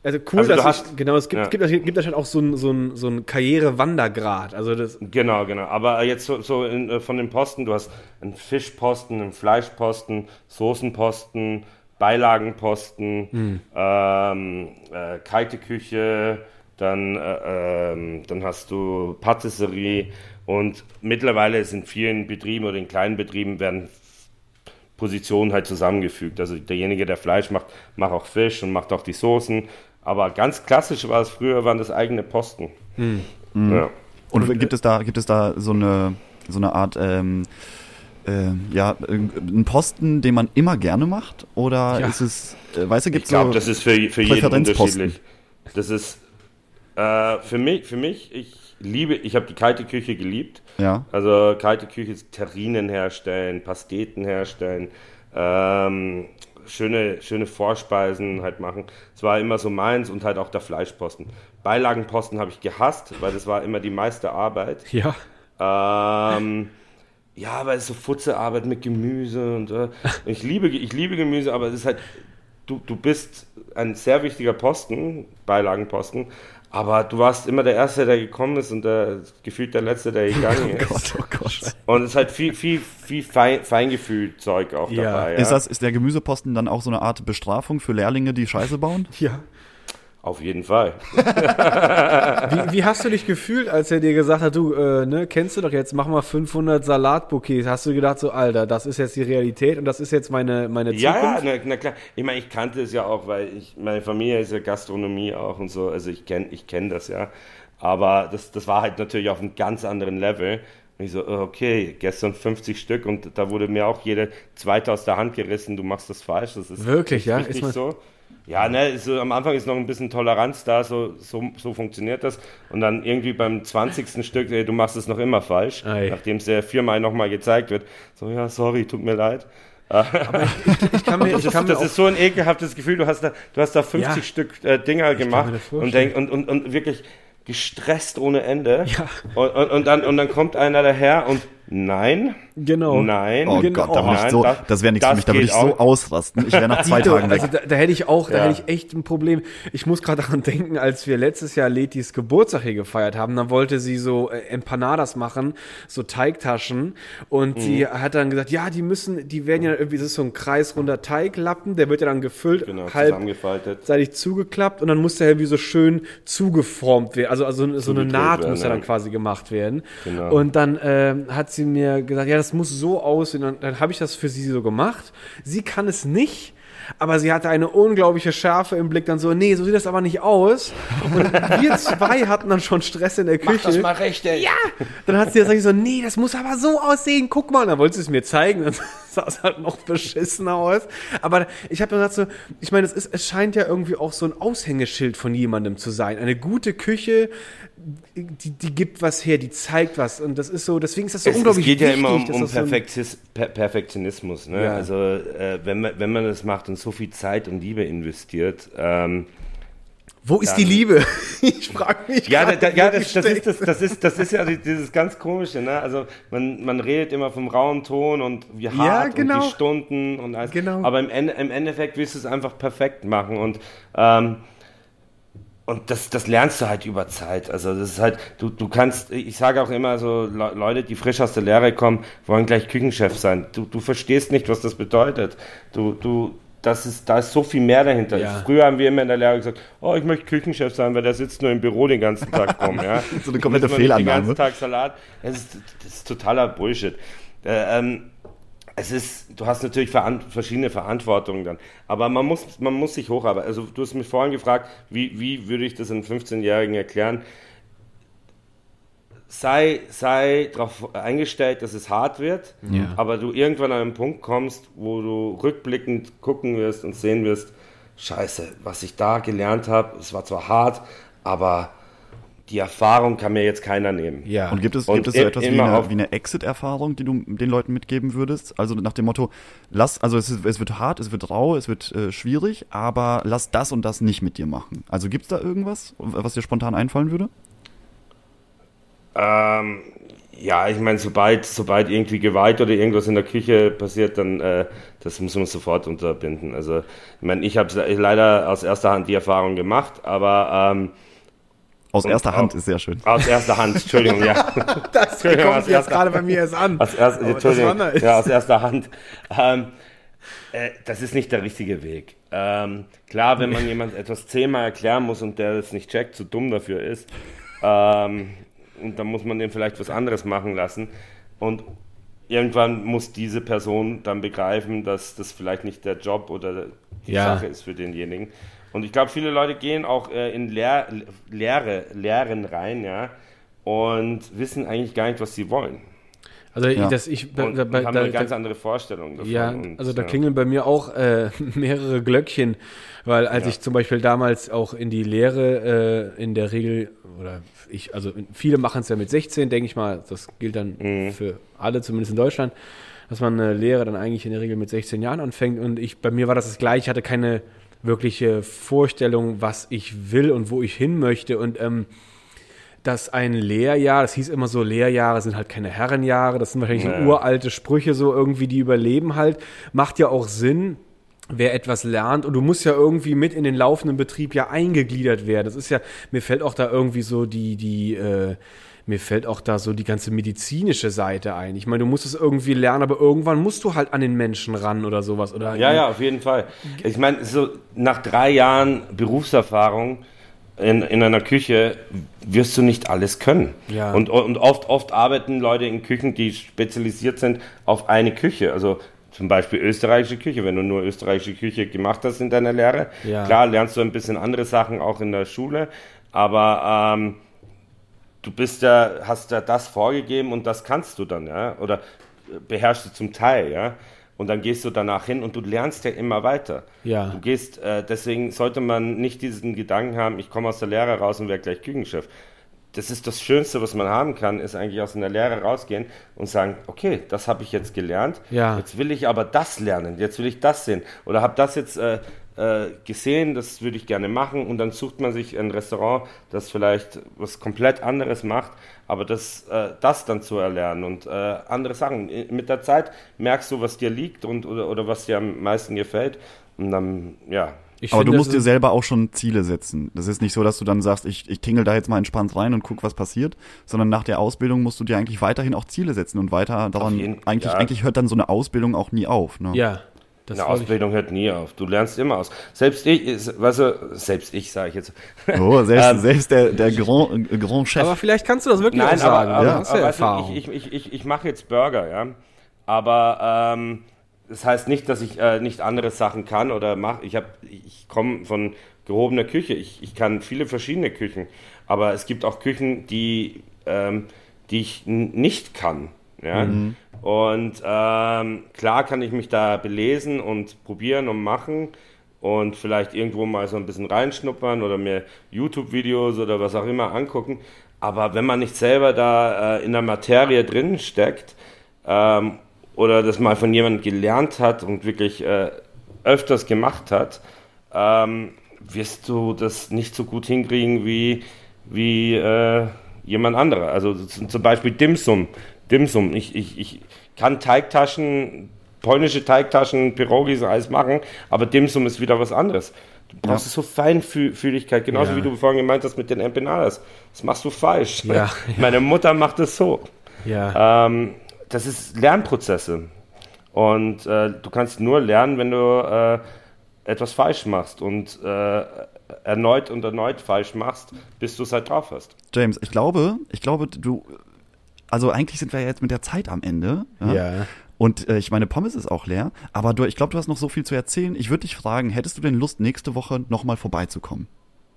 also cool,
Also
dass
hast-
ich, genau, es gibt,
ja.
gibt, gibt, gibt halt auch so ein, so ein, so ein Karrierewandergrad. Also das,
Genau, genau. Aber jetzt so, so in, äh, von den Posten, du hast einen Fischposten, einen Fleischposten, Soßenposten, Beilagenposten, ähm, äh, kalte Küche, dann, äh, ähm, dann hast du Patisserie und mittlerweile ist in vielen Betrieben oder in kleinen Betrieben werden Positionen halt zusammengefügt. Also derjenige, der Fleisch macht, macht auch Fisch und macht auch die Soßen. Aber ganz klassisch war es früher, waren das eigene Posten. Ja.
Und, und gibt es da, gibt es da so eine, so eine Art, ähm, äh, ja, einen Posten, den man immer gerne macht? Oder ja. ist es, äh, weißt du, gibt
es Ich glaube, so das ist für, für jeden unterschiedlich. Das ist äh, für mich, für mich, ich liebe, ich habe die kalte Küche geliebt.
Ja.
Also kalte Küche ist Terrinen herstellen, Pasteten herstellen, ähm, schöne, schöne Vorspeisen halt machen. Es war immer so meins und halt auch der Fleischposten. Beilagenposten habe ich gehasst, weil das war immer die meiste Arbeit.
Ja.
Ähm, ja, weil es so Futzearbeit mit Gemüse und äh, ich liebe ich liebe Gemüse, aber es ist halt du, du bist ein sehr wichtiger Posten, Beilagenposten, aber du warst immer der Erste, der gekommen ist und der, gefühlt der Letzte, der gegangen ist. oh Gott, oh Gott. Und es ist halt viel, viel, viel Fein, Feingefühl-Zeug auch ja. dabei. Ja.
Ist, das, ist der Gemüseposten dann auch so eine Art Bestrafung für Lehrlinge, die Scheiße bauen?
Ja.
Auf jeden Fall.
wie, wie, hast du dich gefühlt, als er dir gesagt hat, du, äh, ne, kennst du doch jetzt, mach mal 500 Salatbouquets. Hast du gedacht, so, Alter, das ist jetzt die Realität und das ist jetzt meine, meine
Zukunft? Ja, na, na klar. Ich meine, ich kannte es ja auch, weil ich, meine Familie ist ja Gastronomie auch und so. Also ich kenne ich kenn das ja. Aber das, das war halt natürlich auf einem ganz anderen Level. Und ich so, oh, okay, gestern 50 Stück und da wurde mir auch jede zweite aus der Hand gerissen, du machst das falsch. Das ist
Wirklich, ja?
Ist so. Ja, ne, so, am Anfang ist noch ein bisschen Toleranz da, so, so, so funktioniert das. Und dann irgendwie beim 20. Stück, ey, du machst es noch immer falsch, nachdem es ja viermal nochmal gezeigt wird. So, ja, sorry, tut mir leid. Aber ich, ich, ich kann mir, das, ist, das ist so ein ekelhaftes Gefühl, du hast da, du hast da 50 ja, Stück äh, Dinger gemacht und, denk, und, und, und wirklich gestresst ohne Ende.
Ja.
Und, und, und, dann, und dann kommt einer daher und Nein.
Genau.
Nein.
Oh
genau.
Gott, da würde ich so, das wäre nichts für mich, da würde ich so ausrasten. Ich wäre nach zwei Tagen weg.
Also da, da, hätte ich auch, da ja. hätte ich echt ein Problem. Ich muss gerade daran denken, als wir letztes Jahr Letis Geburtstag hier gefeiert haben, dann wollte sie so äh, Empanadas machen, so Teigtaschen und mhm. sie hat dann gesagt, ja, die müssen, die werden ja irgendwie, das ist so ein kreisrunder Teiglappen, der wird ja dann gefüllt,
genau,
halb seitig zugeklappt und dann muss der irgendwie so schön zugeformt werden, also, also so eine Naht werden, muss ja dann quasi gemacht werden. Genau. Und dann äh, hat sie sie mir gesagt, ja, das muss so aussehen. Dann, dann habe ich das für sie so gemacht. Sie kann es nicht, aber sie hatte eine unglaubliche Schärfe im Blick, dann so, nee, so sieht das aber nicht aus. Und wir zwei hatten dann schon Stress in der Küche. Mach
das mal recht, ey.
Ja! Dann hat sie gesagt, so, nee, das muss aber so aussehen, guck mal. Dann wollte sie es mir zeigen, dann sah es halt noch beschissener aus. Aber ich habe gesagt so, ich meine, es, ist, es scheint ja irgendwie auch so ein Aushängeschild von jemandem zu sein. Eine gute Küche, die, die gibt was her, die zeigt was. Und das ist so, deswegen ist das so
es,
unglaublich
wichtig. Es geht ja immer um, um Perfektis, per Perfektionismus. Ne? Ja. Also, äh, wenn, man, wenn man das macht und so viel Zeit und Liebe investiert, ähm,
wo ist dann, die Liebe? Ich frage mich.
Ja, da, ja das, das, ist, das, das, ist, das ist ja dieses ganz Komische. Ne? Also man, man redet immer vom rauen Ton und wie hart ja, genau. und die Stunden und alles.
Genau.
Aber im, Ende, im Endeffekt willst du es einfach perfekt machen. Und ähm, und das, das lernst du halt über Zeit. Also das ist halt, du, du kannst, ich sage auch immer so, Leute, die frisch aus der Lehre kommen, wollen gleich Küchenchef sein. Du, du verstehst nicht, was das bedeutet. Du, du, das ist, da ist so viel mehr dahinter. Ja. Früher haben wir immer in der Lehre gesagt, oh, ich möchte Küchenchef sein, weil der sitzt nur im Büro den ganzen Tag rum. Ja?
so eine komplette Fehlannahme. Den ganzen
Tag Salat. Das ist, das ist totaler Bullshit. Äh, ähm, es ist, du hast natürlich verschiedene Verantwortungen dann. Aber man muss, man muss sich hocharbeiten. Also du hast mich vorhin gefragt, wie, wie würde ich das einem 15-Jährigen erklären? Sei, sei darauf eingestellt, dass es hart wird, ja. aber du irgendwann an einen Punkt kommst, wo du rückblickend gucken wirst und sehen wirst, scheiße, was ich da gelernt habe, es war zwar hart, aber die Erfahrung kann mir jetzt keiner nehmen.
Ja. Und gibt es, und gibt es so etwas wie eine, wie eine Exit-Erfahrung, die du den Leuten mitgeben würdest? Also nach dem Motto, lass, also es, es wird hart, es wird rau, es wird äh, schwierig, aber lass das und das nicht mit dir machen. Also gibt es da irgendwas, was dir spontan einfallen würde?
Ähm, ja, ich meine, sobald, sobald irgendwie Gewalt oder irgendwas in der Küche passiert, dann äh, das müssen wir sofort unterbinden. Also, ich meine, ich habe leider aus erster Hand die Erfahrung gemacht, aber ähm,
aus und erster Hand ist sehr schön.
Aus erster Hand, Entschuldigung, ja.
das kommt jetzt gerade bei mir erst an.
Aus erst, Entschuldigung, ja, aus erster Hand. Ähm, äh, das ist nicht der richtige Weg. Ähm, klar, wenn man jemand etwas zehnmal erklären muss und der das nicht checkt, zu dumm dafür ist, ähm, und dann muss man dem vielleicht was anderes machen lassen. Und irgendwann muss diese Person dann begreifen, dass das vielleicht nicht der Job oder die ja. Sache ist für denjenigen. Und ich glaube, viele Leute gehen auch äh, in Lehr Lehre, Lehren rein, ja. und wissen eigentlich gar nicht, was sie wollen.
Also
Ja.
das, ich, da,
und
da,
haben
da,
eine ganz
da,
andere Vorstellung davon.
ja,
und,
also da
ja.
klingeln bei mir auch äh, mehrere Glöckchen, weil als
Ja.
ich zum Beispiel damals auch in die Lehre äh, in der Regel, oder ich, also viele machen es ja mit 16, denke ich mal, das gilt dann
Mhm.
für alle, zumindest in Deutschland, dass man eine Lehre dann eigentlich in der Regel mit 16 Jahren anfängt und ich, bei mir war das das gleiche, ich hatte keine wirkliche Vorstellung, was ich will und wo ich hin möchte und ähm, dass ein Lehrjahr, das hieß immer so, Lehrjahre sind halt keine Herrenjahre, das sind wahrscheinlich so
Ja.
uralte Sprüche, so irgendwie, die überleben halt. Macht ja auch Sinn, wer etwas lernt und du musst ja irgendwie mit in den laufenden Betrieb ja eingegliedert werden. Das ist ja, mir fällt auch da irgendwie so die, die, äh, mir fällt auch da so die ganze medizinische Seite ein. Ich meine, du musst es irgendwie lernen, aber irgendwann musst du halt an den Menschen ran oder sowas. Oder
Ja, ja, auf jeden Fall. Ich meine, so nach drei Jahren Berufserfahrung in, in einer Küche wirst du nicht alles können.
Ja.
Und, und oft, oft arbeiten Leute in Küchen, die spezialisiert sind auf eine Küche. Also zum Beispiel österreichische Küche. Wenn du nur österreichische Küche gemacht hast in deiner Lehre,
Ja.
klar lernst du ein bisschen andere Sachen auch in der Schule, aber ähm, du bist ja, hast ja das vorgegeben und das kannst du dann, ja, oder beherrschst du zum Teil, ja, und dann gehst du danach hin und du lernst ja immer weiter.
Ja.
Du gehst, äh, deswegen sollte man nicht diesen Gedanken haben, ich komme aus der Lehre raus und werde gleich Küchenchef. Das ist das Schönste, was man haben kann, ist eigentlich aus einer Lehre rausgehen und sagen, okay, das habe ich jetzt gelernt,
Ja.
jetzt will ich aber das lernen, jetzt will ich das sehen oder habe das jetzt äh, äh, gesehen, das würde ich gerne machen und dann sucht man sich ein Restaurant, das vielleicht was komplett anderes macht, aber das, äh, das dann zu erlernen und äh, andere Sachen. Mit der Zeit merkst du, was dir liegt und oder, oder was dir am meisten gefällt und dann, ja,
Ich
Aber
finde,
du musst dir selber auch schon Ziele setzen. Das ist nicht so, dass du dann sagst, ich, ich tingel da jetzt mal entspannt rein und guck, was passiert, sondern nach der Ausbildung musst du dir eigentlich weiterhin auch Ziele setzen und weiter daran.
jeden-
Eigentlich,
ja.
eigentlich hört dann so eine Ausbildung auch nie auf. Ne?
Ja, das
eine
ich-
Ausbildung hört nie auf. Du lernst immer aus. Selbst ich, weißt du, selbst ich sage ich jetzt.
Oh, selbst,
Ähm,
selbst der, der Grand, Grand Chef.
Aber vielleicht kannst du das wirklich auch
Nein,
sagen.
aber, aber,
hast
aber
ja
weißt du,
Erfahrung.
ich, ich, ich, ich mache jetzt Burger, ja. Aber ähm, das heißt nicht, dass ich äh, nicht andere Sachen kann oder mache. Ich, hab- ich komme von gehobener Küche. Ich, ich kann viele verschiedene Küchen. Aber es gibt auch Küchen, die, ähm, die ich nicht kann. Ja? Und ähm, klar kann ich mich da belesen und probieren und machen und vielleicht irgendwo mal so ein bisschen reinschnuppern oder mir YouTube-Videos oder was auch immer angucken. Aber wenn man nicht selber da äh, in der Materie drin steckt ähm, oder das mal von jemandem gelernt hat und wirklich äh, öfters gemacht hat, ähm, wirst du das nicht so gut hinkriegen wie, wie äh, jemand anderer. Also zum Beispiel Dimsum. Dimsum. Ich, ich, ich kann Teigtaschen, polnische Teigtaschen, Pirogis, alles machen, aber Dimsum ist wieder was anderes. Du brauchst so Feinfühligkeit, genauso
Ja.
wie du vorhin gemeint hast mit den Empanadas. Das machst du falsch.
Ja.
Meine Mutter macht es so.
ja.
Ähm, das ist Lernprozesse. Und äh, du kannst nur lernen, wenn du äh, etwas falsch machst und äh, erneut und erneut falsch machst, bis du es halt drauf hast.
James, ich glaube, ich glaube, du. Also eigentlich sind wir ja jetzt mit der Zeit am Ende.
ja.
Und äh, ich meine, Pommes ist auch leer. Aber du, ich glaube, du hast noch so viel zu erzählen. Ich würde dich fragen, hättest du denn Lust, nächste Woche nochmal vorbeizukommen?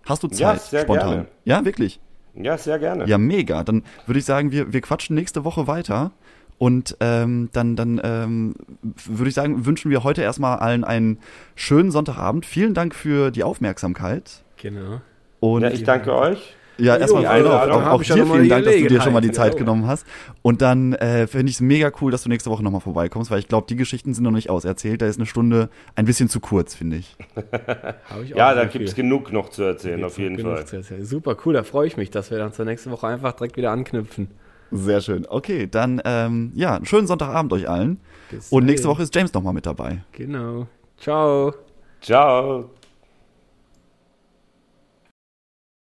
Hast du Zeit?
Ja, sehr
spontan?
gerne.
Ja, wirklich?
Ja, sehr gerne.
Ja, mega. Dann würde ich sagen, wir, wir quatschen nächste Woche weiter. Und ähm, dann, dann ähm, würde ich sagen, wünschen wir heute erstmal allen einen schönen Sonntagabend. Vielen Dank für die Aufmerksamkeit.
Genau.
Und
Ja, ich danke euch.
Ja, erstmal
die
Freunde, auch, auch, dir vielen Dank, dass du dir schon mal die Zeit
genau.
genommen hast. Und dann äh, finde ich es mega cool, dass du nächste Woche nochmal vorbeikommst, weil ich glaube, die Geschichten sind noch nicht auserzählt. Da ist eine Stunde ein bisschen zu kurz, finde ich.
Ich
Ja, da gibt es genug noch zu erzählen, auf jeden Fall.
Super cool, da freue ich mich, dass wir dann zur nächsten Woche einfach direkt wieder anknüpfen.
Sehr schön. Okay, dann ähm, ja, einen schönen Sonntagabend euch allen.
Bis
Und nächste. Woche ist James nochmal mit dabei.
Genau. Ciao.
Ciao.